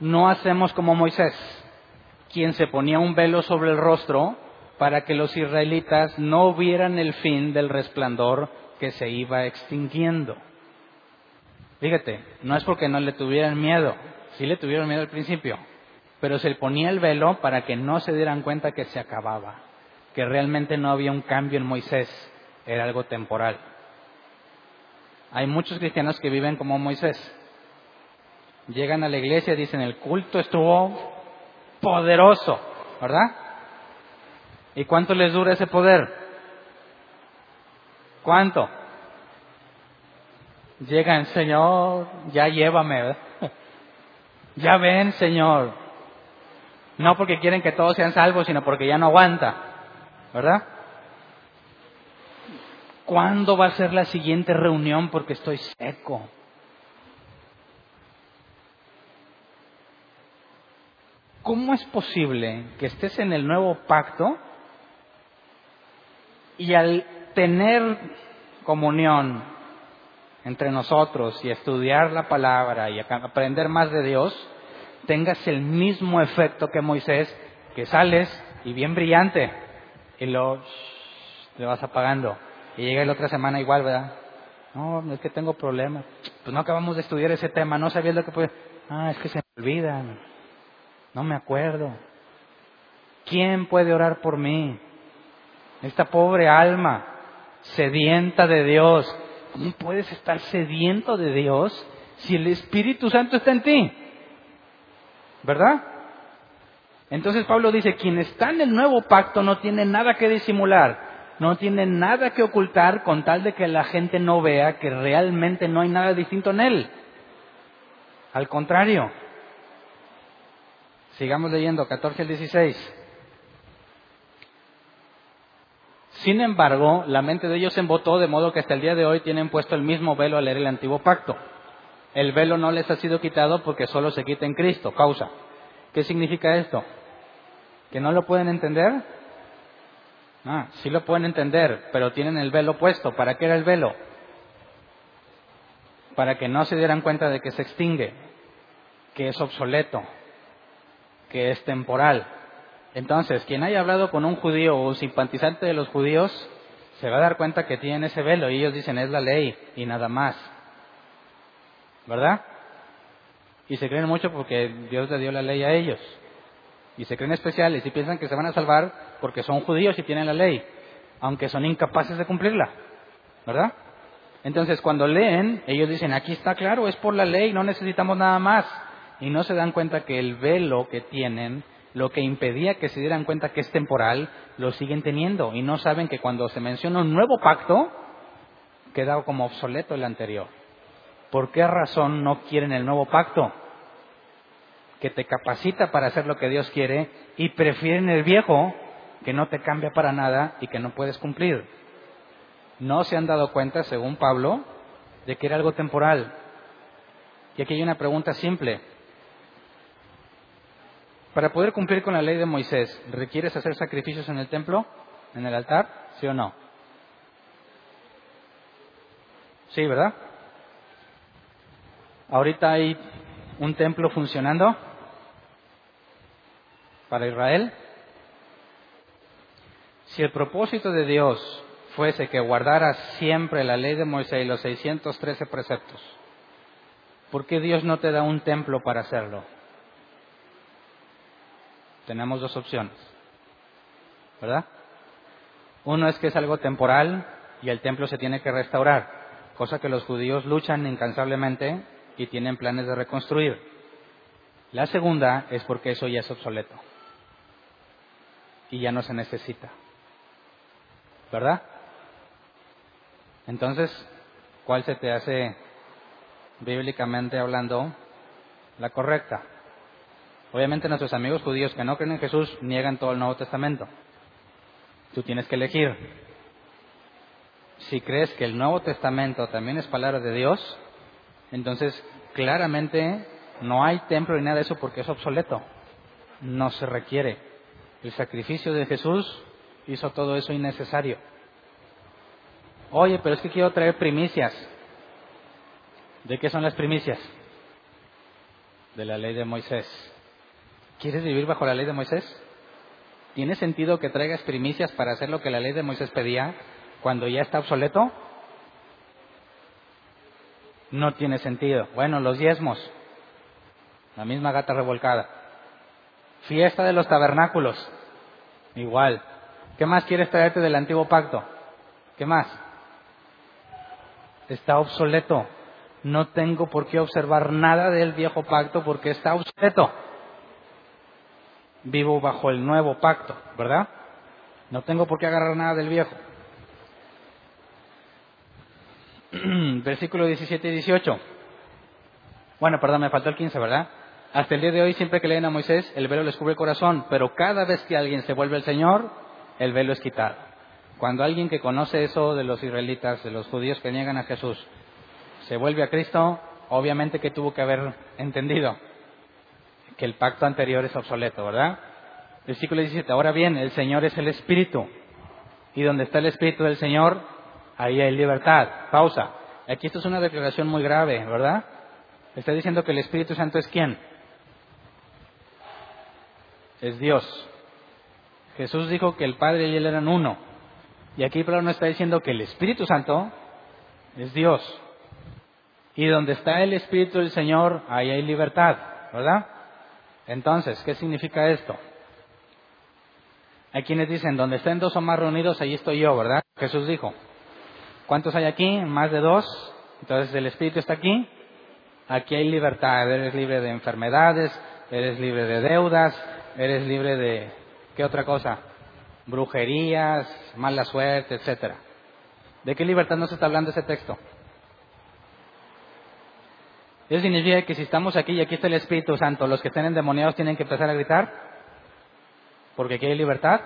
No hacemos como Moisés, quien se ponía un velo sobre el rostro para que los israelitas no vieran el fin del resplandor que se iba extinguiendo. Fíjate, no es porque no le tuvieran miedo, sí le tuvieron miedo al principio, pero se ponía el velo para que no se dieran cuenta que se acababa, que realmente no había un cambio en Moisés, era algo temporal. Hay muchos cristianos que viven como Moisés. Llegan a la iglesia dicen, el culto estuvo poderoso, ¿verdad? ¿Y cuánto les dura ese poder? ¿Cuánto? Llegan, Señor, ya llévame, ¿verdad? Ya ven, Señor. No porque quieren que todos sean salvos, sino porque ya no aguanta, ¿verdad? ¿Cuándo va a ser la siguiente reunión? Porque estoy seco. ¿Cómo es posible que estés en el nuevo pacto y al tener comunión entre nosotros y estudiar la palabra y aprender más de Dios, tengas el mismo efecto que Moisés, que sales y bien brillante y lo le vas apagando? Y llega la otra semana igual, ¿verdad? No, es que tengo problemas. Pues no acabamos de estudiar ese tema, no sabías lo que puede. Ah, es que se me olvidan. No me acuerdo. ¿Quién puede orar por mí? Esta pobre alma, sedienta de Dios. ¿Cómo puedes estar sediento de Dios si el Espíritu Santo está en ti? ¿Verdad? Entonces Pablo dice, quien está en el nuevo pacto no tiene nada que disimular no tiene nada que ocultar con tal de que la gente no vea que realmente no hay nada distinto en él. Al contrario. Sigamos leyendo 14 al 16. Sin embargo, la mente de ellos se embotó de modo que hasta el día de hoy tienen puesto el mismo velo al leer el antiguo pacto. El velo no les ha sido quitado porque solo se quita en Cristo. Causa. ¿Qué significa esto? ¿Que no lo pueden entender? Ah, sí lo pueden entender, pero tienen el velo puesto. ¿Para qué era el velo? Para que no se dieran cuenta de que se extingue, que es obsoleto, que es temporal. Entonces, quien haya hablado con un judío o un simpatizante de los judíos, se va a dar cuenta que tienen ese velo y ellos dicen es la ley y nada más. ¿Verdad? Y se creen mucho porque Dios le dio la ley a ellos y se creen especiales y piensan que se van a salvar porque son judíos y tienen la ley, aunque son incapaces de cumplirla, ¿verdad? Entonces, cuando leen, ellos dicen, aquí está claro, es por la ley, no necesitamos nada más. Y no se dan cuenta que el velo que tienen, lo que impedía que se dieran cuenta que es temporal, lo siguen teniendo. Y no saben que cuando se menciona un nuevo pacto, queda como obsoleto el anterior. ¿Por qué razón no quieren el nuevo pacto? que te capacita para hacer lo que Dios quiere y prefieren el viejo que no te cambia para nada y que no puedes cumplir. No se han dado cuenta, según Pablo, de que era algo temporal. Y aquí hay una pregunta simple. Para poder cumplir con la ley de Moisés, ¿requieres hacer sacrificios en el templo, en el altar? ¿Sí o no? Sí, ¿verdad? Ahorita hay un templo funcionando para Israel? Si el propósito de Dios fuese que guardara siempre la ley de Moisés y los 613 preceptos, ¿por qué Dios no te da un templo para hacerlo? Tenemos dos opciones, ¿verdad? Uno es que es algo temporal y el templo se tiene que restaurar, cosa que los judíos luchan incansablemente y tienen planes de reconstruir. La segunda es porque eso ya es obsoleto y ya no se necesita. ¿Verdad? Entonces, ¿cuál se te hace bíblicamente hablando la correcta? Obviamente nuestros amigos judíos que no creen en Jesús niegan todo el Nuevo Testamento. Tú tienes que elegir. si crees que el Nuevo Testamento también es palabra de Dios, entonces claramente no hay templo ni nada de eso porque es obsoleto. No se requiere. El sacrificio de Jesús hizo todo eso innecesario. Oye, pero es que quiero traer primicias. ¿De qué son las primicias? De la ley de Moisés. ¿Quieres vivir bajo la ley de Moisés? ¿Tiene sentido que traigas primicias para hacer lo que la ley de Moisés pedía cuando ya está obsoleto? No tiene sentido. Bueno, los diezmos. La misma gata revolcada. Fiesta de los tabernáculos. Igual. ¿Qué más quieres traerte del antiguo pacto? ¿Qué más? Está obsoleto. No tengo por qué observar nada del viejo pacto porque está obsoleto. Vivo bajo el nuevo pacto, ¿verdad? No tengo por qué agarrar nada del viejo. Versículo 17 y 18. Bueno, perdón, me faltó el 15, ¿verdad? Hasta el día de hoy, siempre que leen a Moisés, el velo les cubre el corazón, pero cada vez que alguien se vuelve el Señor, el velo es quitado. Cuando alguien que conoce eso de los israelitas, de los judíos que niegan a Jesús, se vuelve a Cristo, obviamente que tuvo que haber entendido que el pacto anterior es obsoleto, ¿verdad? Versículo 17. Ahora bien, el Señor es el Espíritu. Y donde está el Espíritu del Señor, ahí hay libertad. Pausa. Aquí esto es una declaración muy grave, ¿verdad? Está diciendo que el Espíritu Santo es quién? Es Dios. Jesús dijo que el Padre y Él eran uno. Y aquí Pablo no está diciendo que el Espíritu Santo es Dios. Y donde está el Espíritu del Señor, ahí hay libertad, ¿verdad? Entonces, ¿qué significa esto? Hay quienes dicen, donde estén dos o más reunidos, ahí estoy yo, ¿verdad? Jesús dijo. ¿Cuántos hay aquí? Más de dos. Entonces, el Espíritu está aquí. Aquí hay libertad. Eres libre de enfermedades, eres libre de deudas, eres libre de... ¿Qué otra cosa? Brujerías, mala suerte, etcétera. ¿De qué libertad nos está hablando ese texto? Eso significa que si estamos aquí y aquí está el Espíritu Santo, los que estén endemoniados tienen que empezar a gritar, porque aquí hay libertad.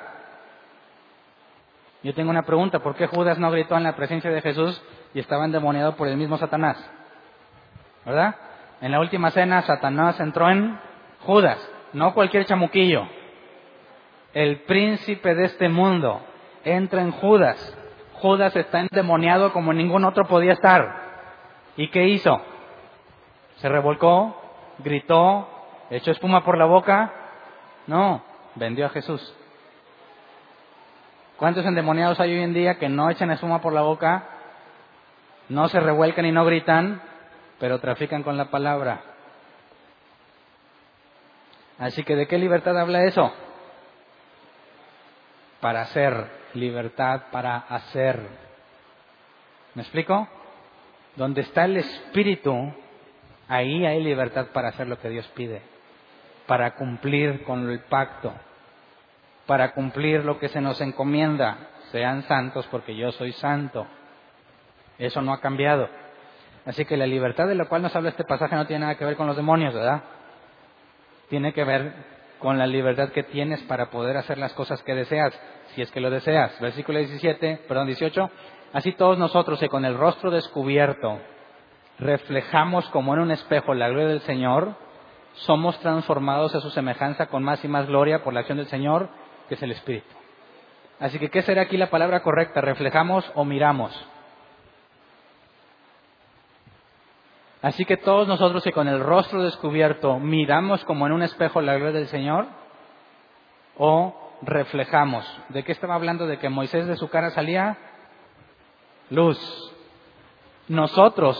Yo tengo una pregunta, ¿por qué Judas no gritó en la presencia de Jesús y estaba endemoniado por el mismo Satanás? ¿Verdad? En la última cena Satanás entró en Judas, no cualquier chamuquillo. El príncipe de este mundo entra en Judas. Judas está endemoniado como ningún otro podía estar. ¿Y qué hizo? Se revolcó, gritó, echó espuma por la boca. No, vendió a Jesús. ¿Cuántos endemoniados hay hoy en día que no echan espuma por la boca, no se revuelcan y no gritan, pero trafican con la palabra? Así que ¿de qué libertad habla eso? Para hacer, libertad para hacer. ¿Me explico? Donde está el Espíritu, ahí hay libertad para hacer lo que Dios pide, para cumplir con el pacto, para cumplir lo que se nos encomienda. Sean santos porque yo soy santo. Eso no ha cambiado. Así que la libertad de la cual nos habla este pasaje no tiene nada que ver con los demonios, ¿verdad? Tiene que ver con la libertad que tienes para poder hacer las cosas que deseas, si es que lo deseas. Versículo 17, perdón, 18. Así todos nosotros que con el rostro descubierto reflejamos como en un espejo la gloria del Señor, somos transformados a su semejanza con más y más gloria por la acción del Señor, que es el Espíritu. Así que, ¿qué será aquí la palabra correcta? ¿Reflejamos o miramos? Así que todos nosotros que con el rostro descubierto miramos como en un espejo la gloria del Señor, o reflejamos. ¿De qué estaba hablando? De que Moisés de su cara salía luz. Nosotros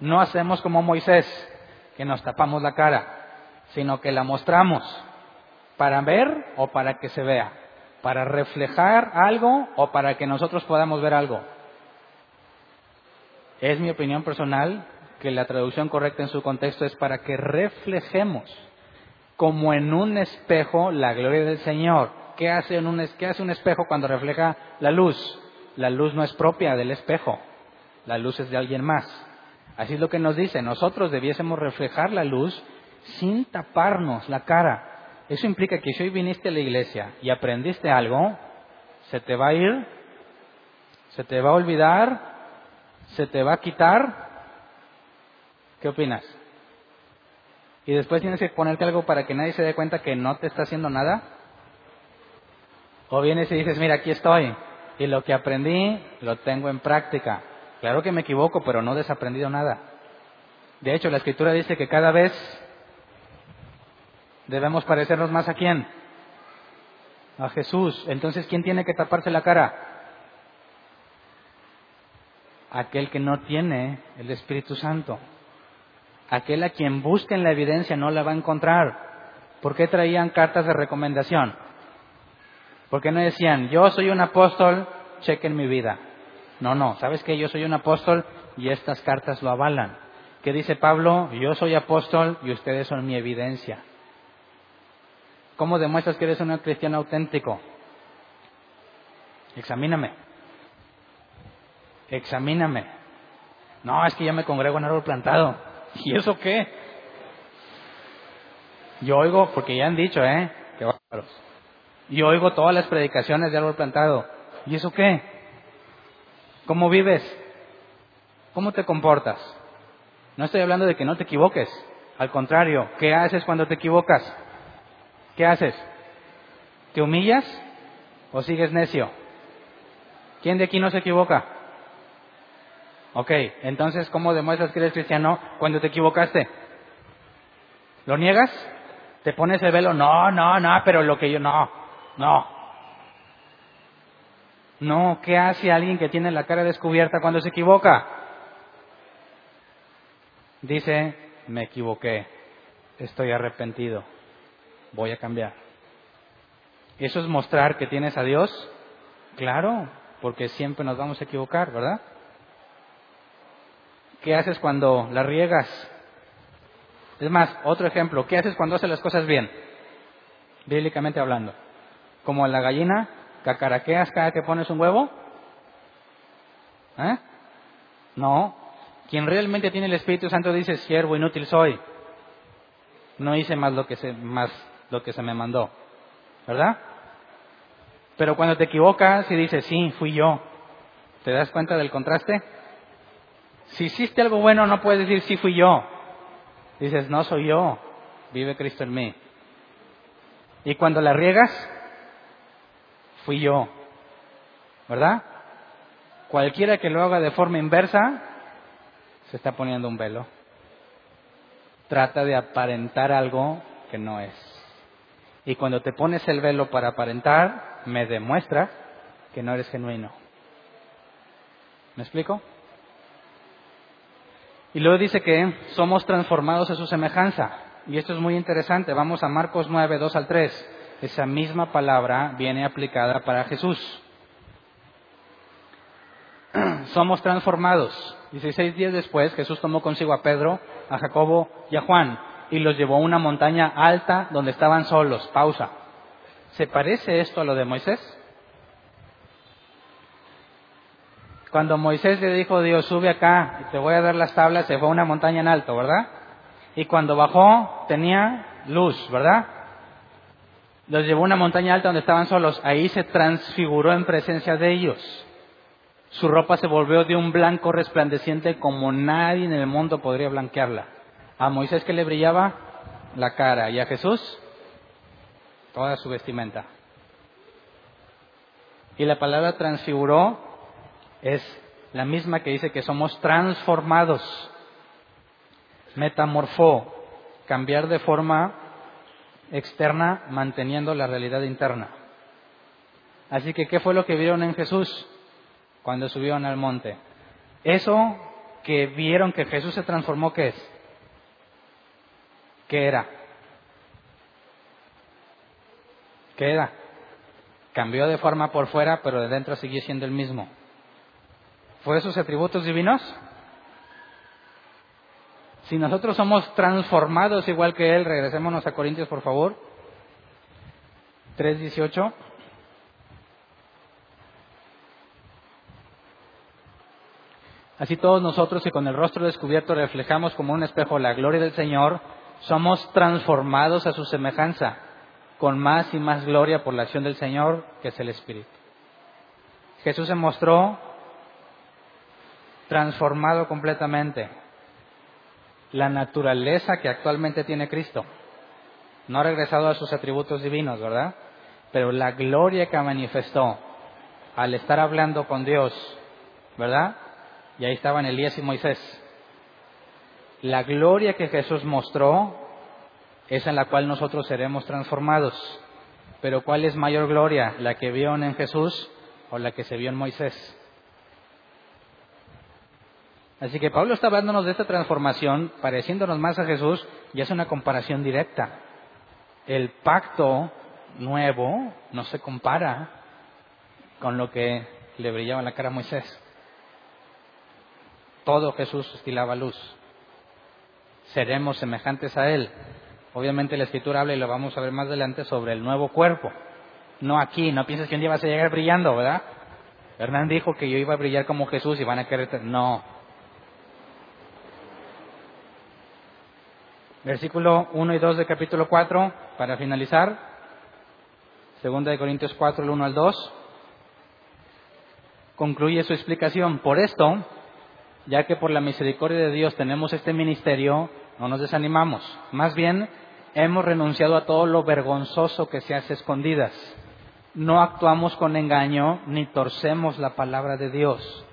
no hacemos como Moisés, que nos tapamos la cara, sino que la mostramos para ver o para que se vea, para reflejar algo o para que nosotros podamos ver algo. Es mi opinión personal que la traducción correcta en su contexto es para que reflejemos como en un espejo la gloria del Señor. ¿Qué hace, un, ¿Qué hace un espejo cuando refleja la luz? La luz no es propia del espejo, la luz es de alguien más. Así es lo que nos dice, nosotros debiésemos reflejar la luz sin taparnos la cara. Eso implica que si hoy viniste a la iglesia y aprendiste algo, se te va a ir ¿Se te va a olvidar? ¿Se te va a quitar? ¿Qué opinas? Y después tienes que ponerte algo para que nadie se dé cuenta que no te está haciendo nada. O vienes y dices, mira, aquí estoy. Y lo que aprendí lo tengo en práctica. Claro que me equivoco, pero no he desaprendido nada. De hecho, la escritura dice que cada vez debemos parecernos más a quién? A Jesús. Entonces, ¿quién tiene que taparse la cara? Aquel que no tiene el Espíritu Santo. Aquel a quien busquen la evidencia no la va a encontrar. ¿Por qué traían cartas de recomendación? ¿Por qué no decían, yo soy un apóstol, chequen mi vida? No, no, ¿sabes qué? Yo soy un apóstol y estas cartas lo avalan. ¿Qué dice Pablo? Yo soy apóstol y ustedes son mi evidencia. ¿Cómo demuestras que eres un cristiano auténtico? Examíname. Examíname. No, es que ya me congrego en árbol plantado. ¿Y eso qué? Yo oigo, porque ya han dicho, ¿eh? Qué bárbaros. Yo oigo todas las predicaciones de árbol plantado. ¿Y eso qué? ¿Cómo vives? ¿Cómo te comportas? No estoy hablando de que no te equivoques. Al contrario, ¿qué haces cuando te equivocas? ¿Qué haces? ¿Te humillas o sigues necio? ¿Quién de aquí no se equivoca? Ok, entonces, ¿cómo demuestras que eres cristiano cuando te equivocaste? ¿Lo niegas? ¿Te pones el velo? No, no, no, pero lo que yo no, no. No, ¿qué hace alguien que tiene la cara descubierta cuando se equivoca? Dice, me equivoqué, estoy arrepentido, voy a cambiar. ¿Eso es mostrar que tienes a Dios? Claro, porque siempre nos vamos a equivocar, ¿verdad? ¿Qué haces cuando la riegas? Es más, otro ejemplo, ¿qué haces cuando haces las cosas bien? Bíblicamente hablando. Como la gallina, cacaraqueas cada que pones un huevo. ¿Eh? No. Quien realmente tiene el Espíritu Santo dice, siervo inútil soy. No hice más lo que se, más lo que se me mandó. ¿Verdad? Pero cuando te equivocas y dices, sí, fui yo, ¿te das cuenta del contraste? Si hiciste algo bueno, no puedes decir, sí fui yo. Dices, no soy yo, vive Cristo en mí. Y cuando la riegas, fui yo. ¿Verdad? Cualquiera que lo haga de forma inversa, se está poniendo un velo. Trata de aparentar algo que no es. Y cuando te pones el velo para aparentar, me demuestra que no eres genuino. ¿Me explico? Y luego dice que somos transformados a su semejanza. Y esto es muy interesante. Vamos a Marcos 9, 2 al 3. Esa misma palabra viene aplicada para Jesús. somos transformados. 16 días después, Jesús tomó consigo a Pedro, a Jacobo y a Juan y los llevó a una montaña alta donde estaban solos. Pausa. ¿Se parece esto a lo de Moisés? Cuando Moisés le dijo a Dios, sube acá y te voy a dar las tablas, se fue a una montaña en alto, ¿verdad? Y cuando bajó tenía luz, ¿verdad? Los llevó a una montaña alta donde estaban solos. Ahí se transfiguró en presencia de ellos. Su ropa se volvió de un blanco resplandeciente como nadie en el mundo podría blanquearla. A Moisés que le brillaba la cara y a Jesús toda su vestimenta. Y la palabra transfiguró es la misma que dice que somos transformados. Metamorfó, cambiar de forma externa manteniendo la realidad interna. Así que, ¿qué fue lo que vieron en Jesús cuando subieron al monte? Eso que vieron que Jesús se transformó, ¿qué es? ¿Qué era? ¿Qué era? Cambió de forma por fuera, pero de dentro siguió siendo el mismo. ¿Fue esos atributos divinos? Si nosotros somos transformados igual que Él, regresémonos a Corintios, por favor. 3.18. Así todos nosotros que con el rostro descubierto reflejamos como un espejo la gloria del Señor, somos transformados a su semejanza, con más y más gloria por la acción del Señor, que es el Espíritu. Jesús se mostró transformado completamente. La naturaleza que actualmente tiene Cristo. No ha regresado a sus atributos divinos, ¿verdad? Pero la gloria que manifestó al estar hablando con Dios, ¿verdad? Y ahí estaban Elías y Moisés. La gloria que Jesús mostró es en la cual nosotros seremos transformados. Pero ¿cuál es mayor gloria? ¿La que vieron en Jesús o la que se vio en Moisés? Así que Pablo está hablándonos de esta transformación, pareciéndonos más a Jesús, y es una comparación directa. El pacto nuevo no se compara con lo que le brillaba la cara a Moisés. Todo Jesús estilaba luz. Seremos semejantes a Él. Obviamente la escritura habla y lo vamos a ver más adelante sobre el nuevo cuerpo. No aquí, no pienses que un día vas a llegar brillando, ¿verdad? Hernán dijo que yo iba a brillar como Jesús y van a querer... No. Versículo 1 y 2 de capítulo 4, para finalizar. Segunda de Corintios 4, el 1 al 2. Concluye su explicación. Por esto, ya que por la misericordia de Dios tenemos este ministerio, no nos desanimamos. Más bien, hemos renunciado a todo lo vergonzoso que se hace escondidas. No actuamos con engaño ni torcemos la palabra de Dios.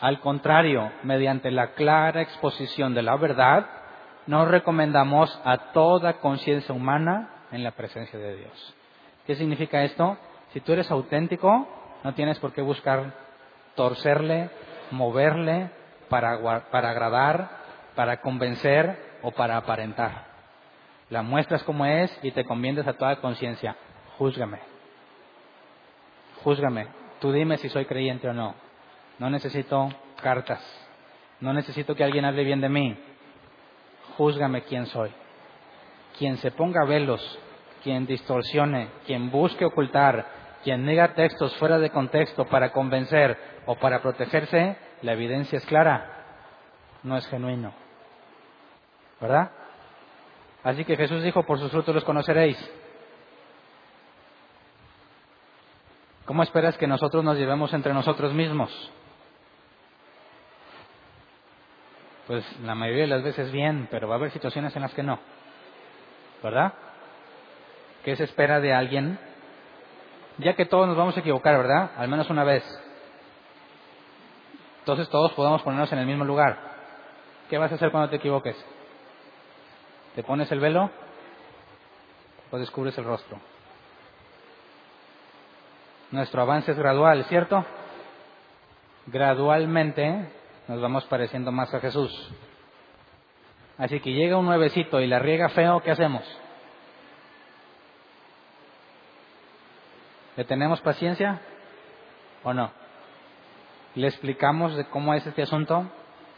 Al contrario, mediante la clara exposición de la verdad, nos recomendamos a toda conciencia humana en la presencia de Dios. ¿Qué significa esto? Si tú eres auténtico, no tienes por qué buscar torcerle, moverle para, para agradar, para convencer o para aparentar. La muestras como es y te conviendes a toda conciencia. Júzgame. Júzgame. Tú dime si soy creyente o no. No necesito cartas. No necesito que alguien hable bien de mí. Júzgame quién soy. Quien se ponga velos, quien distorsione, quien busque ocultar, quien nega textos fuera de contexto para convencer o para protegerse, la evidencia es clara. No es genuino. ¿Verdad? Así que Jesús dijo, por sus frutos los conoceréis. ¿Cómo esperas que nosotros nos llevemos entre nosotros mismos? Pues la mayoría de las veces bien, pero va a haber situaciones en las que no. ¿Verdad? ¿Qué se espera de alguien? Ya que todos nos vamos a equivocar, ¿verdad? Al menos una vez. Entonces todos podemos ponernos en el mismo lugar. ¿Qué vas a hacer cuando te equivoques? ¿Te pones el velo o descubres el rostro? Nuestro avance es gradual, ¿cierto? Gradualmente nos vamos pareciendo más a Jesús. Así que llega un nuevecito y la riega feo, ¿qué hacemos? ¿Le tenemos paciencia o no? ¿Le explicamos de cómo es este asunto?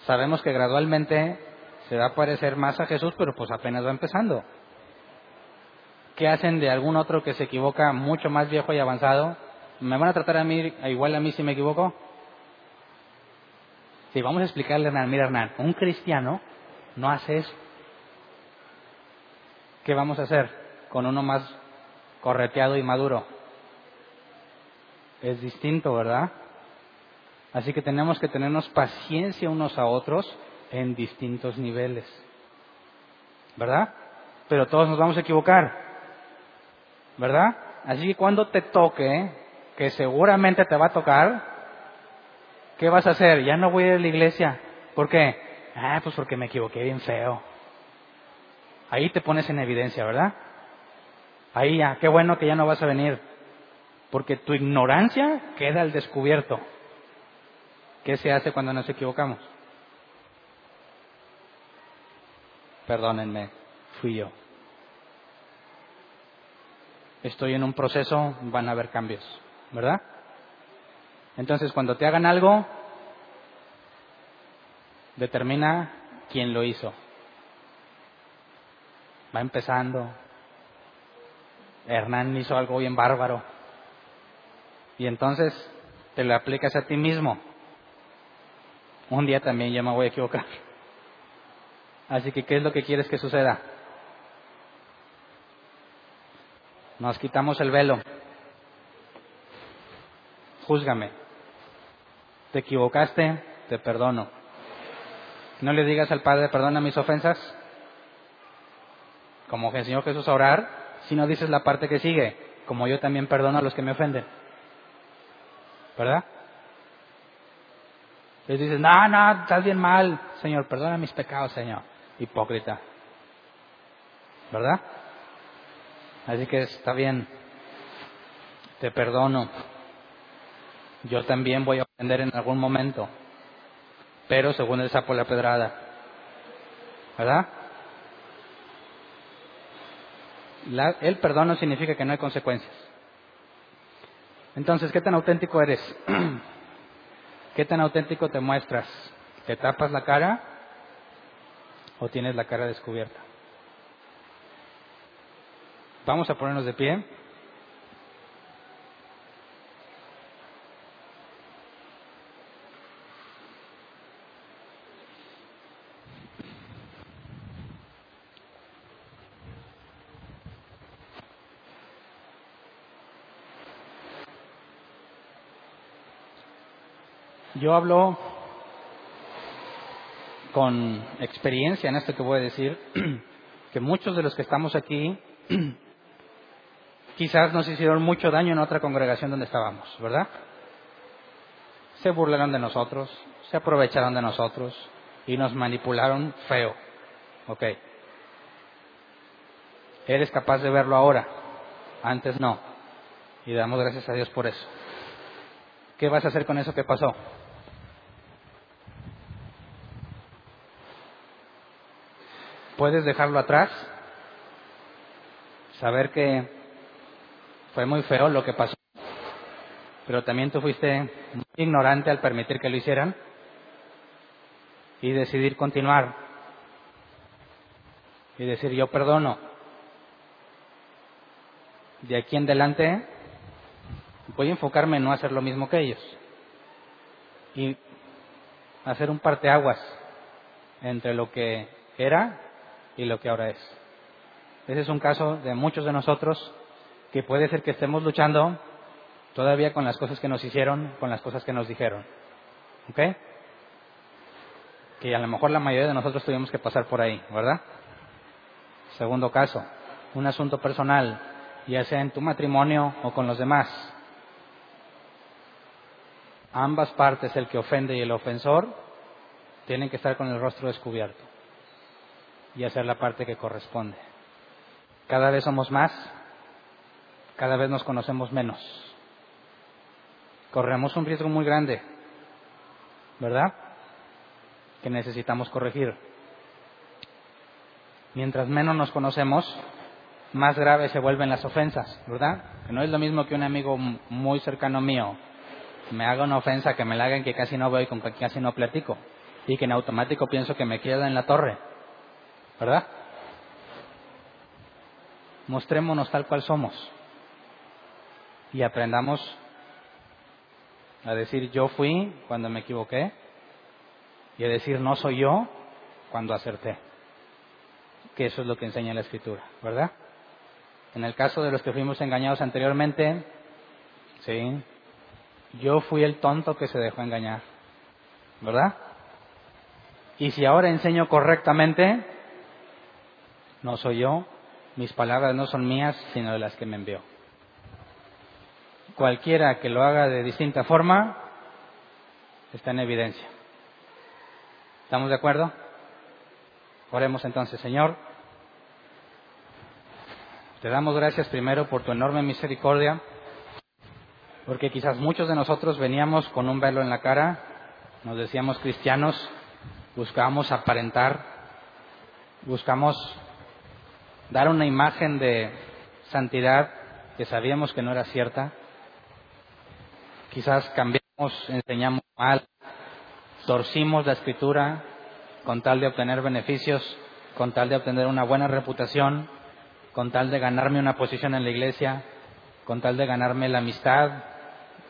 Sabemos que gradualmente se va a parecer más a Jesús, pero pues apenas va empezando. ¿Qué hacen de algún otro que se equivoca mucho más viejo y avanzado? ¿Me van a tratar a mí igual a mí si me equivoco? Si vamos a explicarle a Hernán, mira Hernán, un cristiano no hace eso. ¿Qué vamos a hacer con uno más correteado y maduro? Es distinto, ¿verdad? Así que tenemos que tenernos paciencia unos a otros en distintos niveles. ¿Verdad? Pero todos nos vamos a equivocar. ¿Verdad? Así que cuando te toque, que seguramente te va a tocar, ¿qué vas a hacer? Ya no voy a ir a la iglesia. ¿Por qué? Ah, pues porque me equivoqué bien feo. Ahí te pones en evidencia, ¿verdad? Ahí ya, qué bueno que ya no vas a venir. Porque tu ignorancia queda al descubierto. ¿Qué se hace cuando nos equivocamos? Perdónenme, fui yo. Estoy en un proceso, van a haber cambios, ¿verdad? Entonces, cuando te hagan algo, determina quién lo hizo. Va empezando. Hernán hizo algo bien bárbaro. Y entonces te lo aplicas a ti mismo. Un día también ya me voy a equivocar. Así que, ¿qué es lo que quieres que suceda? Nos quitamos el velo. Júzgame. ¿Te equivocaste? te perdono. No le digas al Padre, perdona mis ofensas, como que el Señor Jesús a orar, si no dices la parte que sigue, como yo también perdono a los que me ofenden. ¿Verdad? Entonces dices, no, no, estás bien mal, Señor, perdona mis pecados, Señor. Hipócrita. ¿Verdad? Así que está bien, te perdono. Yo también voy a ofender en algún momento, pero según el sapo la pedrada. ¿Verdad? el perdón no significa que no hay consecuencias. Entonces, ¿qué tan auténtico eres? ¿Qué tan auténtico te muestras? ¿Te tapas la cara o tienes la cara descubierta? Vamos a ponernos de pie. Yo hablo con experiencia en esto que voy a decir, que muchos de los que estamos aquí quizás nos hicieron mucho daño en otra congregación donde estábamos, ¿verdad? Se burlaron de nosotros, se aprovecharon de nosotros y nos manipularon feo. Ok. Eres capaz de verlo ahora, antes no. Y damos gracias a Dios por eso. ¿Qué vas a hacer con eso que pasó? Puedes dejarlo atrás, saber que fue muy feo lo que pasó, pero también tú fuiste muy ignorante al permitir que lo hicieran y decidir continuar y decir yo perdono. De aquí en adelante voy a enfocarme en no hacer lo mismo que ellos y hacer un parteaguas entre lo que era y lo que ahora es. Ese es un caso de muchos de nosotros que puede ser que estemos luchando todavía con las cosas que nos hicieron, con las cosas que nos dijeron. ¿Ok? Que a lo mejor la mayoría de nosotros tuvimos que pasar por ahí, ¿verdad? Segundo caso, un asunto personal, ya sea en tu matrimonio o con los demás. Ambas partes, el que ofende y el ofensor, tienen que estar con el rostro descubierto y hacer la parte que corresponde. Cada vez somos más, cada vez nos conocemos menos. Corremos un riesgo muy grande, ¿verdad? Que necesitamos corregir. Mientras menos nos conocemos, más graves se vuelven las ofensas, ¿verdad? Que no es lo mismo que un amigo muy cercano mío me haga una ofensa que me la hagan que casi no veo y con que casi no platico y que en automático pienso que me queda en la torre, ¿verdad? Mostrémonos tal cual somos y aprendamos a decir yo fui cuando me equivoqué y a decir no soy yo cuando acerté. Que eso es lo que enseña la escritura, ¿verdad? En el caso de los que fuimos engañados anteriormente, sí, yo fui el tonto que se dejó engañar, ¿verdad? Y si ahora enseño correctamente, no soy yo, mis palabras no son mías, sino de las que me envió cualquiera que lo haga de distinta forma está en evidencia. ¿Estamos de acuerdo? Oremos entonces, Señor. Te damos gracias primero por tu enorme misericordia, porque quizás muchos de nosotros veníamos con un velo en la cara, nos decíamos cristianos, buscábamos aparentar, buscamos dar una imagen de santidad que sabíamos que no era cierta, quizás cambiamos, enseñamos mal, torcimos la escritura con tal de obtener beneficios, con tal de obtener una buena reputación, con tal de ganarme una posición en la iglesia, con tal de ganarme la amistad,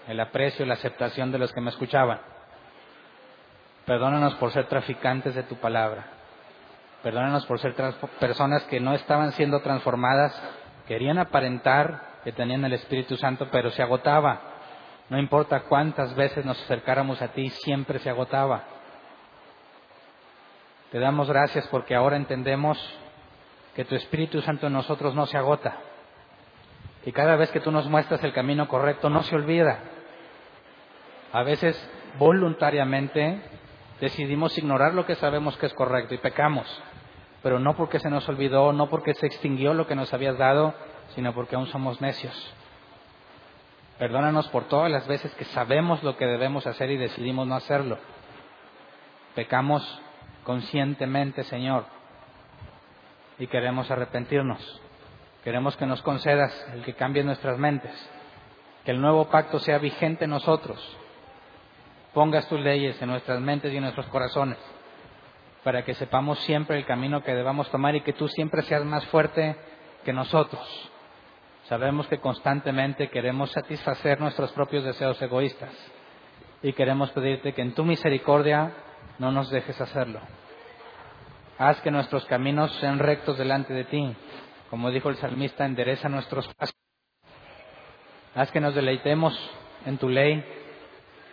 el aprecio, la aceptación de los que me escuchaban. Perdónanos por ser traficantes de tu palabra. Perdónanos por ser personas que no estaban siendo transformadas, querían aparentar que tenían el Espíritu Santo, pero se agotaba No importa cuántas veces nos acercáramos a ti, siempre se agotaba. Te damos gracias porque ahora entendemos que tu Espíritu Santo en nosotros no se agota. Y cada vez que tú nos muestras el camino correcto, no se olvida. A veces, voluntariamente, decidimos ignorar lo que sabemos que es correcto y pecamos. Pero no porque se nos olvidó, no porque se extinguió lo que nos habías dado, sino porque aún somos necios. Perdónanos por todas las veces que sabemos lo que debemos hacer y decidimos no hacerlo. Pecamos conscientemente, Señor, y queremos arrepentirnos. Queremos que nos concedas el que cambie nuestras mentes, que el nuevo pacto sea vigente en nosotros. Pongas tus leyes en nuestras mentes y en nuestros corazones, para que sepamos siempre el camino que debamos tomar y que tú siempre seas más fuerte que nosotros. Sabemos que constantemente queremos satisfacer nuestros propios deseos egoístas y queremos pedirte que en tu misericordia no nos dejes hacerlo. Haz que nuestros caminos sean rectos delante de ti. Como dijo el salmista, endereza nuestros pasos. Haz que nos deleitemos en tu ley,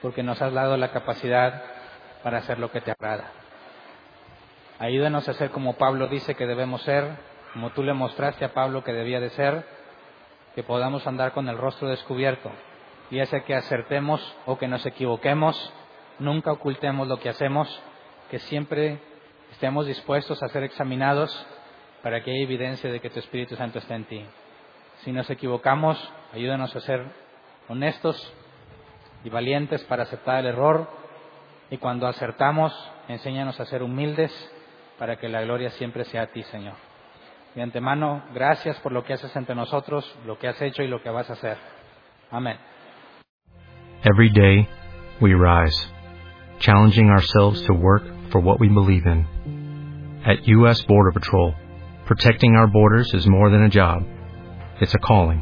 porque nos has dado la capacidad para hacer lo que te agrada. Ayúdanos a ser como Pablo dice que debemos ser, como tú le mostraste a Pablo que debía de ser, que podamos andar con el rostro descubierto, y ese que acertemos o que nos equivoquemos, nunca ocultemos lo que hacemos, que siempre estemos dispuestos a ser examinados para que haya evidencia de que tu Espíritu Santo está en ti. Si nos equivocamos, ayúdanos a ser honestos y valientes para aceptar el error. Y cuando acertamos, enséñanos a ser humildes para que la gloria siempre sea a ti, Señor. De antemano, gracias por lo que haces entre nosotros, lo que has hecho y lo que vas a hacer. Amén.
Every day, we rise, challenging ourselves to work for what we believe in. At U.S. Border Patrol, protecting our borders is more than a job, it's a calling.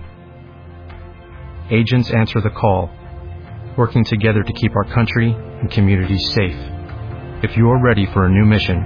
Agents answer the call, working together to keep our country and communities safe. If you are ready for a new mission,